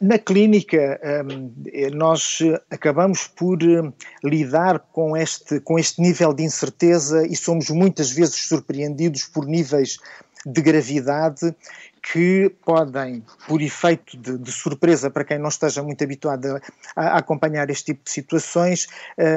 Na clínica, hum, nós acabamos por hum, lidar com este, com este nível de incerteza e somos muitas vezes surpreendidos por níveis de gravidade que podem, por efeito de, de, surpresa para quem não esteja muito habituado a, a acompanhar este tipo de situações,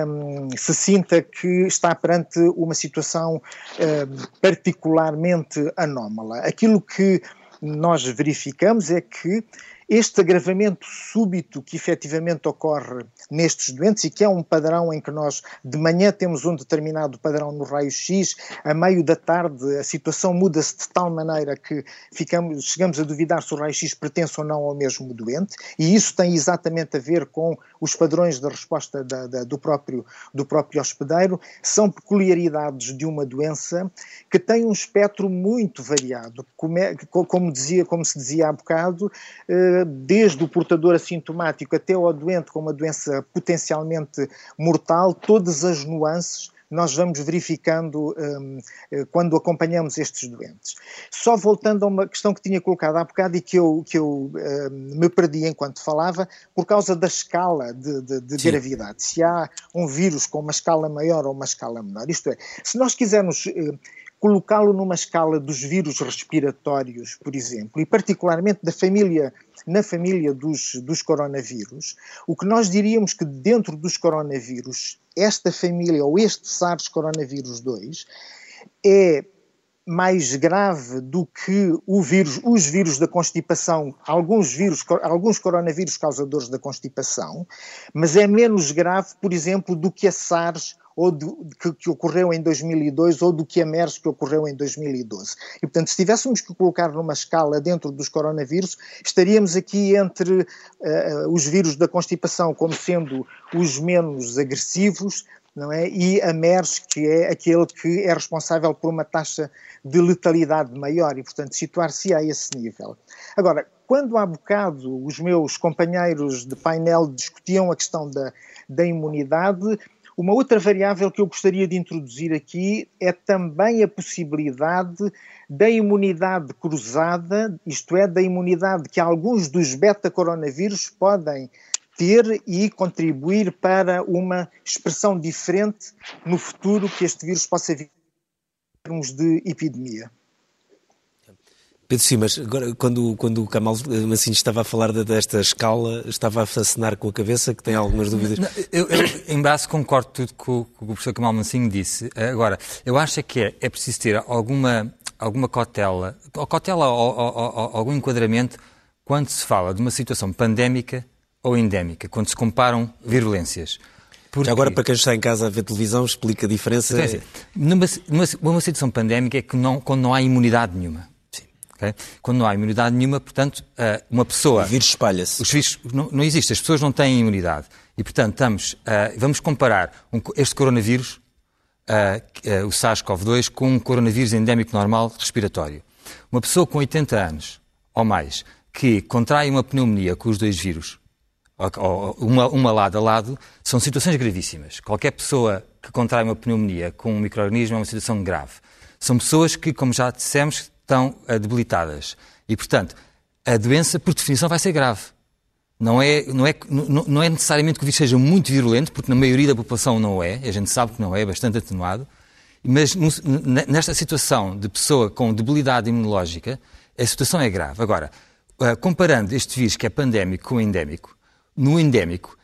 um, se sinta que está perante uma situação um, particularmente anómala. Aquilo que nós verificamos é que este agravamento súbito que efetivamente ocorre nestes doentes e que é um padrão em que nós de manhã temos um determinado padrão no raio-x, a meio da tarde a situação muda-se de tal maneira que ficamos, chegamos a duvidar se o raio-x pertence ou não ao mesmo doente, e isso tem exatamente a ver com os padrões de resposta da, da, do, próprio, do próprio hospedeiro, são peculiaridades de uma doença que tem um espectro muito variado, como, é, como, dizia, como se dizia há bocado, eh, desde o portador assintomático até ao doente com uma doença potencialmente mortal, todas as nuances nós vamos verificando um, eh, quando acompanhamos estes doentes. Só voltando a uma questão que tinha colocado há bocado e que eu, que eu um, me perdi enquanto falava, por causa da escala de, de, de gravidade. Se há um vírus com uma escala maior ou uma escala menor. Isto é, se nós quisermos. Colocá-lo numa escala dos vírus respiratórios, por exemplo, e particularmente da família, na família dos, dos coronavírus, o que nós diríamos que dentro dos coronavírus, esta família ou este SARS coronavírus 2 é mais grave do que vírus, os vírus da constipação, alguns vírus, alguns coronavírus causadores da constipação, mas é menos grave, por exemplo, do que a SARS ou do, que, que, ocorreu em 2002 ou do que a MERS que ocorreu em 2012. E, portanto, se tivéssemos que colocar numa escala dentro dos coronavírus, estaríamos aqui entre uh, os vírus da constipação como sendo os menos agressivos, não é? E a MERS, que é aquele que é responsável por uma taxa de letalidade maior e, portanto, situar-se a esse nível. Agora, quando há bocado os meus companheiros de painel discutiam a questão da, da imunidade, uma outra variável que eu gostaria de introduzir aqui é também a possibilidade da imunidade cruzada, isto é, da imunidade que alguns dos beta-coronavírus podem ter e contribuir para uma expressão diferente no futuro que este vírus possa vir em termos de epidemia. Pedro, sim, mas agora, quando, quando o Kamal assim, estava a falar desta escala, estava a fascinar com a cabeça, que tem algumas dúvidas. Não, eu, eu, em base, concordo tudo com o que o professor Kamal Mancinho disse. Agora, eu acho é que é, é preciso ter alguma, alguma cautela, ou cautela ou, ou, ou, algum enquadramento quando se fala de uma situação pandémica ou endémica, quando se comparam virulências. Porque... Agora, para quem está em casa a ver televisão, explica a diferença. Então, numa, numa, numa situação pandémica é que não, quando não há imunidade nenhuma. Okay? Quando não há imunidade nenhuma, portanto, eh, uma pessoa. O vírus espalha-se. Os vírus não, não existe, as pessoas não têm imunidade. E, portanto, estamos, uh, vamos comparar este coronavírus, uh, o SARS-CoV-2, com um coronavírus endémico normal respiratório. Uma pessoa com 80 anos ou mais que contrai uma pneumonia com os dois vírus, uma, uma lado a lado, são situações gravíssimas. Qualquer pessoa que contrai uma pneumonia com um microorganismo é uma situação grave. São pessoas que, como já dissemos, estão eh, debilitadas. E, portanto, a doença, por definição, vai ser grave. Não é, não, é, não, é necessariamente que o vírus seja muito virulento, porque na maioria da população não é, a gente sabe que não é, é bastante atenuado, mas nesta situação de pessoa com debilidade imunológica, a situação é grave. Agora, eh, comparando este vírus que é pandémico com o endémico, no endémico,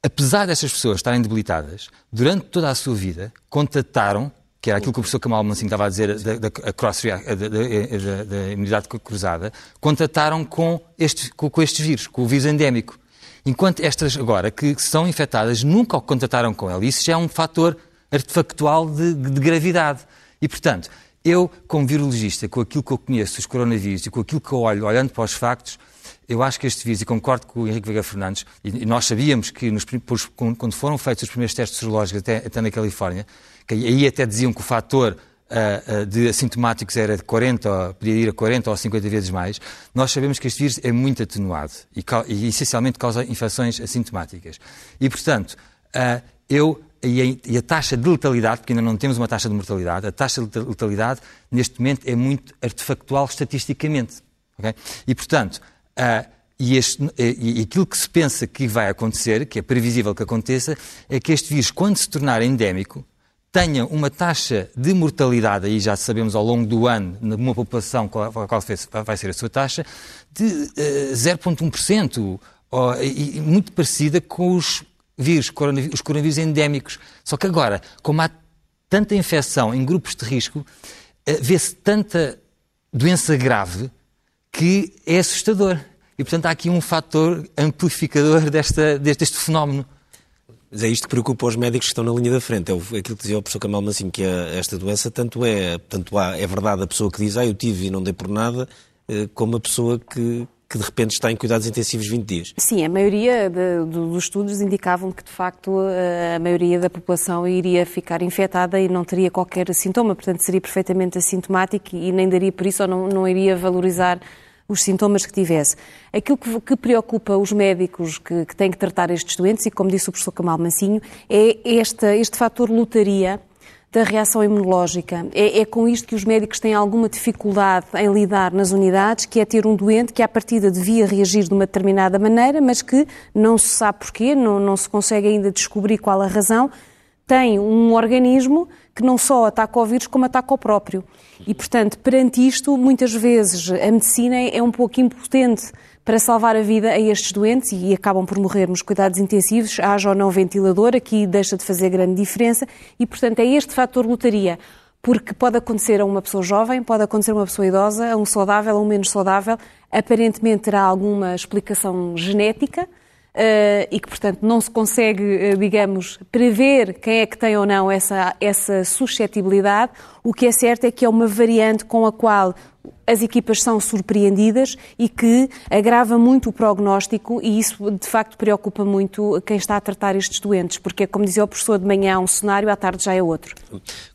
apesar destas pessoas estarem debilitadas, durante toda a sua vida, contataram que era aquilo que o professor Kamal Mansinho estava a dizer da, da, da, da, imunidade cruzada, contataram com, este, com, com estes vírus, com o vírus endémico. Enquanto estas agora, que são infectadas, nunca contataram com ele. Isso já é um fator artefactual de, de gravidade. E, portanto, eu, como virologista, com aquilo que eu conheço dos coronavírus e com aquilo que eu olho, olhando para os factos, eu acho que este vírus, e concordo com o Henrique Veiga Fernandes, e nós sabíamos que nos, quando foram feitos os primeiros testes serológicos até, até na Califórnia, que aí até diziam que o fator uh, uh, de assintomáticos era de 40, podia ir a 40 ou 50 vezes mais, nós sabemos que este vírus é muito atenuado e, e essencialmente causa infecções assintomáticas. E, portanto, uh, eu a, e a, taxa de letalidade, porque ainda não temos uma taxa de mortalidade, a taxa de letalidade neste momento é muito artefactual estatisticamente. Okay? E, portanto, uh, e, este, e, aquilo que se pensa que vai acontecer, que é previsível que aconteça, é que este vírus, quando se tornar endémico, tenha uma taxa de mortalidade, aí já sabemos ao longo do ano, numa população qual, qual vai ser a sua taxa, de uh, eh, 0,1%, e muito parecida com os vírus, os coronavírus endémicos. Só que agora, como há tanta infecção em grupos de risco, uh, vê-se tanta doença grave que é assustador. E, portanto, há aqui um fator amplificador <laughs> desta, deste fenómeno. Mas é isto que preocupa os médicos que estão na linha da frente. É aquilo que dizia o professor Camal Massinho, que é esta doença, tanto é, tanto há, é verdade a pessoa que diz, ah, eu tive e não dei por nada, eh, como a pessoa que, que de repente está em cuidados intensivos 20 dias. Sim, a maioria de, dos estudos indicavam que, de facto, a maioria da população iria ficar infectada e não teria qualquer sintoma, portanto, seria perfeitamente assintomático e nem daria por isso ou não, não iria valorizar os sintomas que tivesse. Aquilo que, que preocupa os médicos que, que, têm que tratar estes doentes, e como disse o professor Camal Mancinho, é este, este fator lotaria da reação imunológica. É, é, com isto que os médicos têm alguma dificuldade em lidar nas unidades, que é ter um doente que à partida devia reagir de uma determinada maneira, mas que não se sabe porquê, não, não se consegue ainda descobrir qual a razão, tem um organismo que não só ataca o vírus, como ataca o próprio. E, portanto, perante isto, muitas vezes a medicina é um pouco impotente para salvar a vida a estes doentes e acabam por morrer nos cuidados intensivos, haja ou não ventilador, aqui deixa de fazer grande diferença e, portanto, é este fator lotaria. Porque pode acontecer a uma pessoa jovem, pode acontecer a uma pessoa idosa, a um saudável, a um menos saudável. Aparentemente terá alguma explicação genética, e que, portanto, não se consegue, uh, digamos, prever quem é que tem ou não essa, essa suscetibilidade. O que é certo é que é uma variante com a qual as equipas são surpreendidas e que agrava muito o prognóstico e isso de facto preocupa muito quem está a tratar estes doentes, porque como dizia o professor, de manhã é um cenário, à tarde já é outro.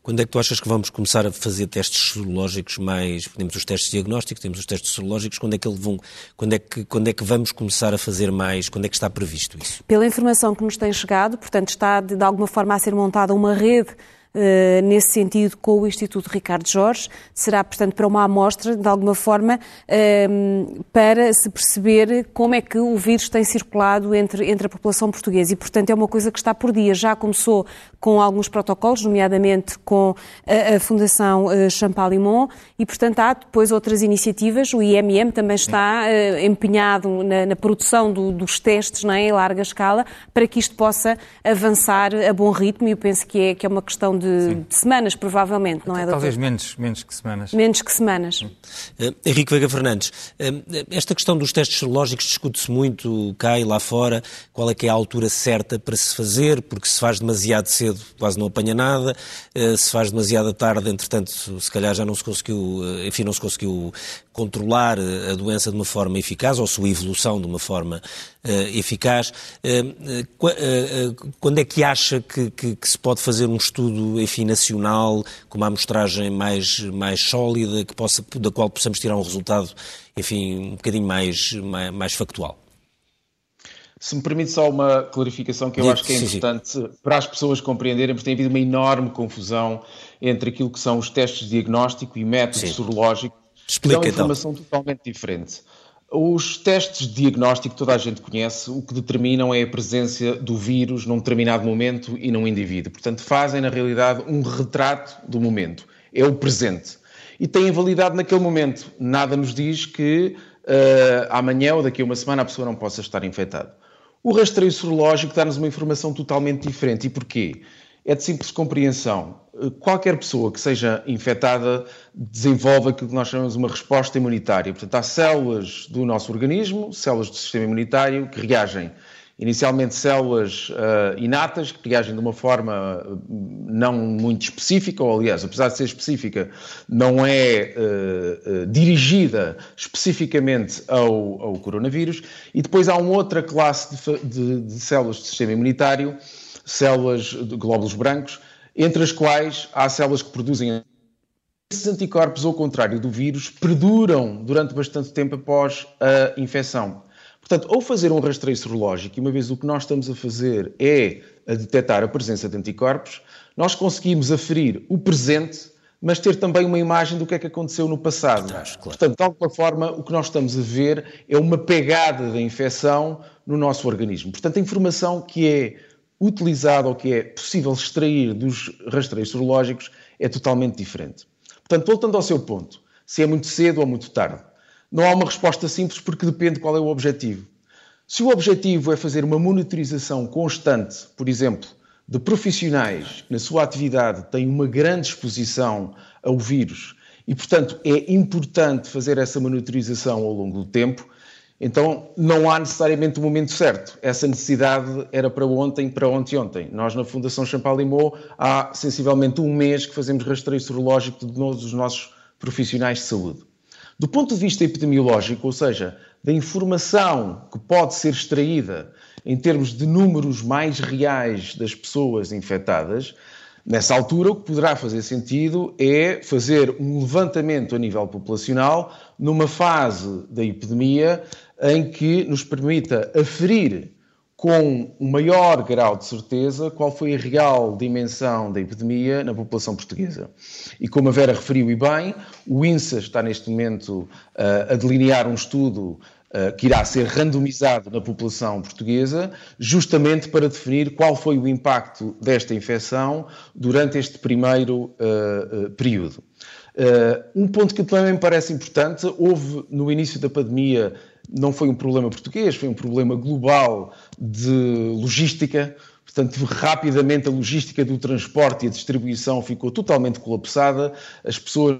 Quando é que tu achas que vamos começar a fazer testes sorológicos mais, temos os testes diagnósticos, temos os testes sorológicos, quando é que vão, quando é que, quando é que vamos começar a fazer mais, quando é que está previsto isso? Pela informação que nos tem chegado, portanto está de, de alguma forma a ser montada uma rede Uh, nesse sentido com o Instituto Ricardo Jorge. Será, portanto, para uma amostra, de alguma forma, uh, para se perceber como é que o vírus tem circulado entre, entre a população portuguesa. E, portanto, é uma coisa que está por dia. Já começou com alguns protocolos, nomeadamente com a, a Fundação uh, Champalimont, e, portanto, há depois outras iniciativas. O IMM também está uh, empenhado na, na produção do, dos testes não é, em larga escala para que isto possa avançar a bom ritmo. E eu penso que é, que é uma questão de, de, semanas, provavelmente, não é, doutor? Talvez menos, menos que semanas. Menos que semanas. Uh, Henrique Veiga Fernandes, uh, esta questão dos testes serológicos discute-se muito cá e lá fora, qual é que é a altura certa para se fazer, porque se faz demasiado cedo quase não apanha nada, uh, se faz demasiado tarde, entretanto, se calhar já não se conseguiu, enfim, não se conseguiu controlar a doença de uma forma eficaz, ou sua evolução de uma forma eficaz. quando é que acha que, que, que se pode fazer um estudo enfim, nacional, com uma amostragem mais, mais sólida, que possa, da qual possamos tirar um resultado, enfim, um bocadinho mais, mais, mais factual. Se me permite só uma clarificação que eu acho que é importante sim, sim. para as pessoas compreenderem, porque tem havido uma enorme confusão entre aquilo que são os testes de diagnóstico e métodos sorológicos. Explica, que é uma informação então. totalmente diferente. Os testes de diagnóstico, toda a gente conhece, o que determinam é a presença do vírus num determinado momento e num indivíduo. Portanto, fazem, na realidade, um retrato do momento. É o presente. E têm validade naquele momento. Nada nos diz que uh, amanhã ou daqui a uma semana a pessoa não possa estar infectada. O rastreio sorológico dá-nos uma informação totalmente diferente. E porquê? É de simples compreensão. Qualquer pessoa que seja infectada desenvolve aquilo que nós chamamos uma resposta imunitária. Portanto, há células do nosso organismo, células do sistema imunitário, que reagem. Inicialmente, células uh, inatas, que reagem de uma forma não muito específica, ou aliás, apesar de ser específica, não é uh, uh, dirigida especificamente ao, ao, coronavírus. E depois há uma outra classe de, de, de células do sistema imunitário células de glóbulos brancos, entre as quais há células que produzem esses anticorpos, ao contrário do vírus, perduram durante bastante tempo após a infecção. Portanto, ao fazer um rastreio serológico, e uma vez o que nós estamos a fazer é a detectar a presença de anticorpos, nós conseguimos aferir o presente, mas ter também uma imagem do que é que aconteceu no passado. Trás, claro. Portanto, de alguma forma, o que nós estamos a ver é uma pegada da infecção no nosso organismo. Portanto, a informação que é utilizado ou que é possível extrair dos rastreios sorológicos é totalmente diferente. Portanto, voltando ao seu ponto, se é muito cedo ou muito tarde, não há uma resposta simples porque depende qual é o objetivo. Se o objetivo é fazer uma monitorização constante, por exemplo, de profissionais que na sua atividade têm uma grande exposição ao vírus e, portanto, é importante fazer essa monitorização ao longo do tempo, então não há necessariamente o momento certo. Essa necessidade era para ontem, para ontem ontem. Nós na Fundação Champalimau há sensivelmente um mês que fazemos rastreio sorológico de todos os nossos profissionais de saúde. Do ponto de vista epidemiológico, ou seja, da informação que pode ser extraída em termos de números mais reais das pessoas infectadas, nessa altura o que poderá fazer sentido é fazer um levantamento a nível populacional numa fase da epidemia em que nos permita aferir com um maior grau de certeza qual foi a real dimensão da epidemia na população portuguesa. E como a Vera referiu e bem, o INSA está neste momento uh, a delinear um estudo uh, que irá ser randomizado na população portuguesa, justamente para definir qual foi o impacto desta infecção durante este primeiro uh, período. um ponto que também me parece importante, houve no início da pandemia não foi um problema português, foi um problema global de logística. Portanto, rapidamente a logística do transporte e a distribuição ficou totalmente colapsada. As pessoas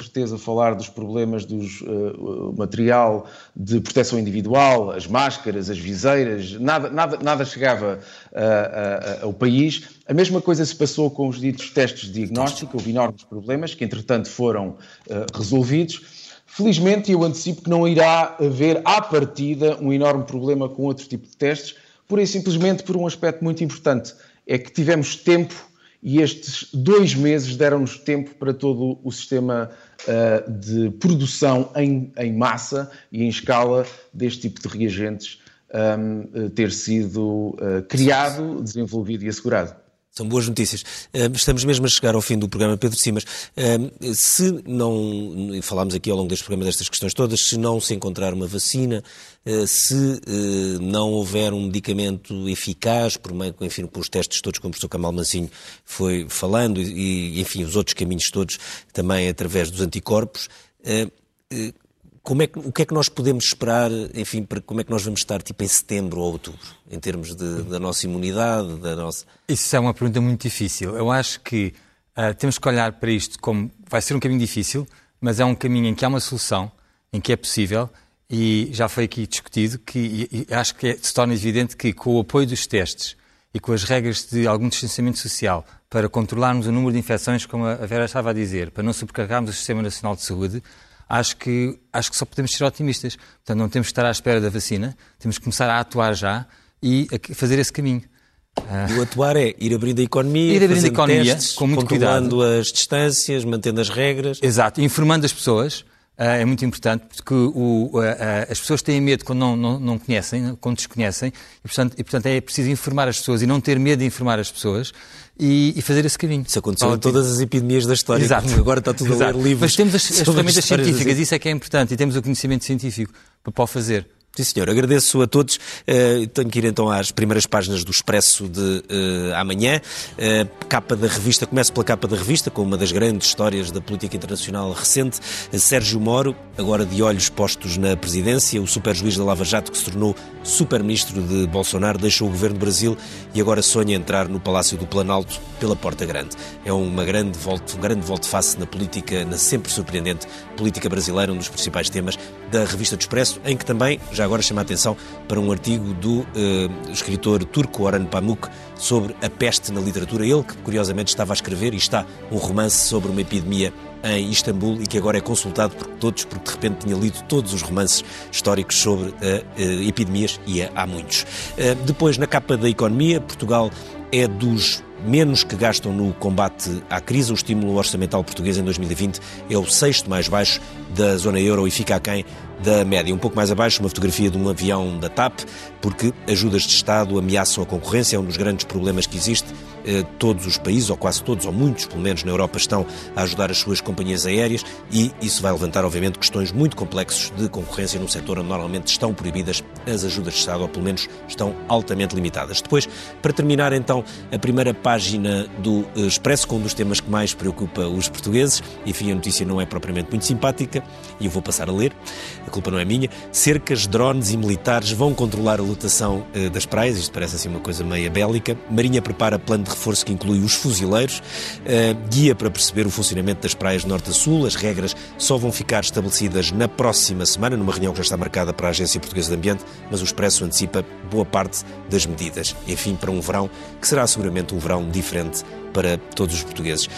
certeza falar dos problemas do uh, material de proteção individual, as máscaras, as viseiras, nada, nada, nada chegava uh, uh, ao país. A mesma coisa se passou com os ditos testes de diagnóstico, houve enormes problemas que entretanto foram resolvidos. Felizmente, eu antecipo que não irá haver à partida um enorme problema com outro tipo de testes, e simplesmente por um aspecto muito importante, é que tivemos tempo e estes dois meses deram-nos tempo para todo o sistema uh, de produção em, em, massa e em escala deste tipo de reagentes um, eh, ter sido uh, criado, desenvolvido e assegurado. São boas notícias. Estamos mesmo a chegar ao fim do programa, Pedro Simas. Se não, falámos aqui ao longo deste programa destas questões todas, se não se encontrar uma vacina, se não houver um medicamento eficaz, por meio, enfim, por os testes todos, como o professor Camal Mancinho foi falando, e, enfim, os outros caminhos todos, também através dos anticorpos, como é que, o que é que nós podemos esperar, enfim, para, como é que nós vamos estar tipo em setembro ou outubro, em termos de, da nossa imunidade, da nossa... Isso é uma pergunta muito difícil. Eu acho que uh, temos que olhar para isto como vai ser um caminho difícil, mas é um caminho em que há uma solução, em que é possível, e já foi aqui discutido, que e, e acho que é, se torna evidente que com o apoio dos testes e com as regras de algum distanciamento social para controlarmos o número de infecções, como a Vera estava a dizer, para não sobrecarregarmos o Sistema Nacional de Saúde, acho que, acho que só podemos ser otimistas. Portanto, não temos que estar à espera da vacina, temos que começar a atuar já e a fazer esse caminho. E o atuar é ir abrindo a economia, ir abrindo a economia, testes, com muito controlando cuidado. as distâncias, mantendo as regras. Exato, informando as pessoas. Uh, é muito importante porque o, uh, uh, as pessoas têm medo quando não, não, não, conhecem, quando desconhecem, e portanto, e portanto é preciso informar as pessoas e não ter medo de informar as pessoas e, e fazer esse caminho. Isso aconteceu em todas as epidemias da história. Exato. Agora está tudo Exato. a ler livros. Mas temos as, as ferramentas científicas, isso é que é importante, e temos o conhecimento científico para o fazer. Sim, senhor. Agradeço a todos. Uh, tenho que ir então às primeiras páginas do Expresso de uh, amanhã. Uh, capa da revista, começo pela capa da revista, com uma das grandes histórias da política internacional recente. Sérgio Moro, agora de olhos postos na presidência, o super-juiz da Lava Jato, que se tornou super-ministro de Bolsonaro, deixou o governo do Brasil e agora sonha entrar no Palácio do Planalto pela Porta Grande. É uma grande volta, um grande volte-face na política, na sempre surpreendente política brasileira, um dos principais temas da revista do Expresso, em que também, já agora chama a atenção para um artigo do uh, escritor turco Orhan Pamuk sobre a peste na literatura. Ele que, curiosamente, estava a escrever e está um romance sobre uma epidemia em Istambul e que agora é consultado por todos, porque de repente tinha lido todos os romances históricos sobre uh, uh, epidemias e há muitos. depois, na capa da economia, Portugal é dos menos que gastam no combate à crise. O estímulo orçamental português em 2020 é o sexto mais baixo da zona euro e fica aquém da média. Um pouco mais abaixo, uma fotografia de um avião da TAP, porque ajudas de Estado ameaçam a concorrência, é um dos grandes problemas que existe. Eh, todos os países, ou quase todos, ou muitos, pelo menos na Europa, estão a ajudar as suas companhias aéreas e isso vai levantar, obviamente, questões muito complexas de concorrência num setor onde normalmente estão proibidas as ajudas de Estado, ou pelo menos estão altamente limitadas. Depois, para terminar então a primeira página do eh, Expresso, com um dos temas que mais preocupa os portugueses, enfim, a notícia não é propriamente muito simpática e eu vou passar a ler a culpa não é minha, cercas, drones e militares vão controlar a lotação uh, das praias, isto parece assim uma coisa meia bélica. Marinha prepara plano de reforço que inclui os fuzileiros, uh, guia para perceber o funcionamento das praias norte a sul. As regras só vão ficar estabelecidas na próxima semana, numa reunião que já está marcada para a Agência Portuguesa de Ambiente, mas o Expresso antecipa boa parte das medidas. Enfim, para um verão que será seguramente um verão diferente para todos os portugueses.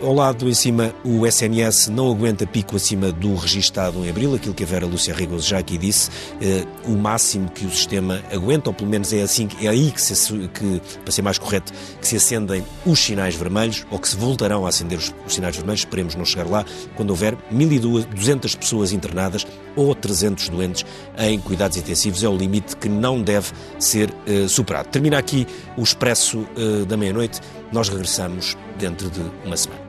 Ao lado, em cima, o SNS não aguenta pico acima do registado em abril, aquilo que a Vera Lúcia Rigoso já aqui disse, eh, o máximo que o sistema aguenta, ou pelo menos é assim, é aí que, se, que, para ser mais correto, que se acendem os sinais vermelhos, ou que se voltarão a acender os, os sinais vermelhos, esperemos não chegar lá, quando houver 1.200 pessoas internadas ou 300 doentes em cuidados intensivos, é o limite que não deve ser eh, superado. Termina aqui o Expresso eh, da meia-noite. Nós regressamos dentro de uma semana.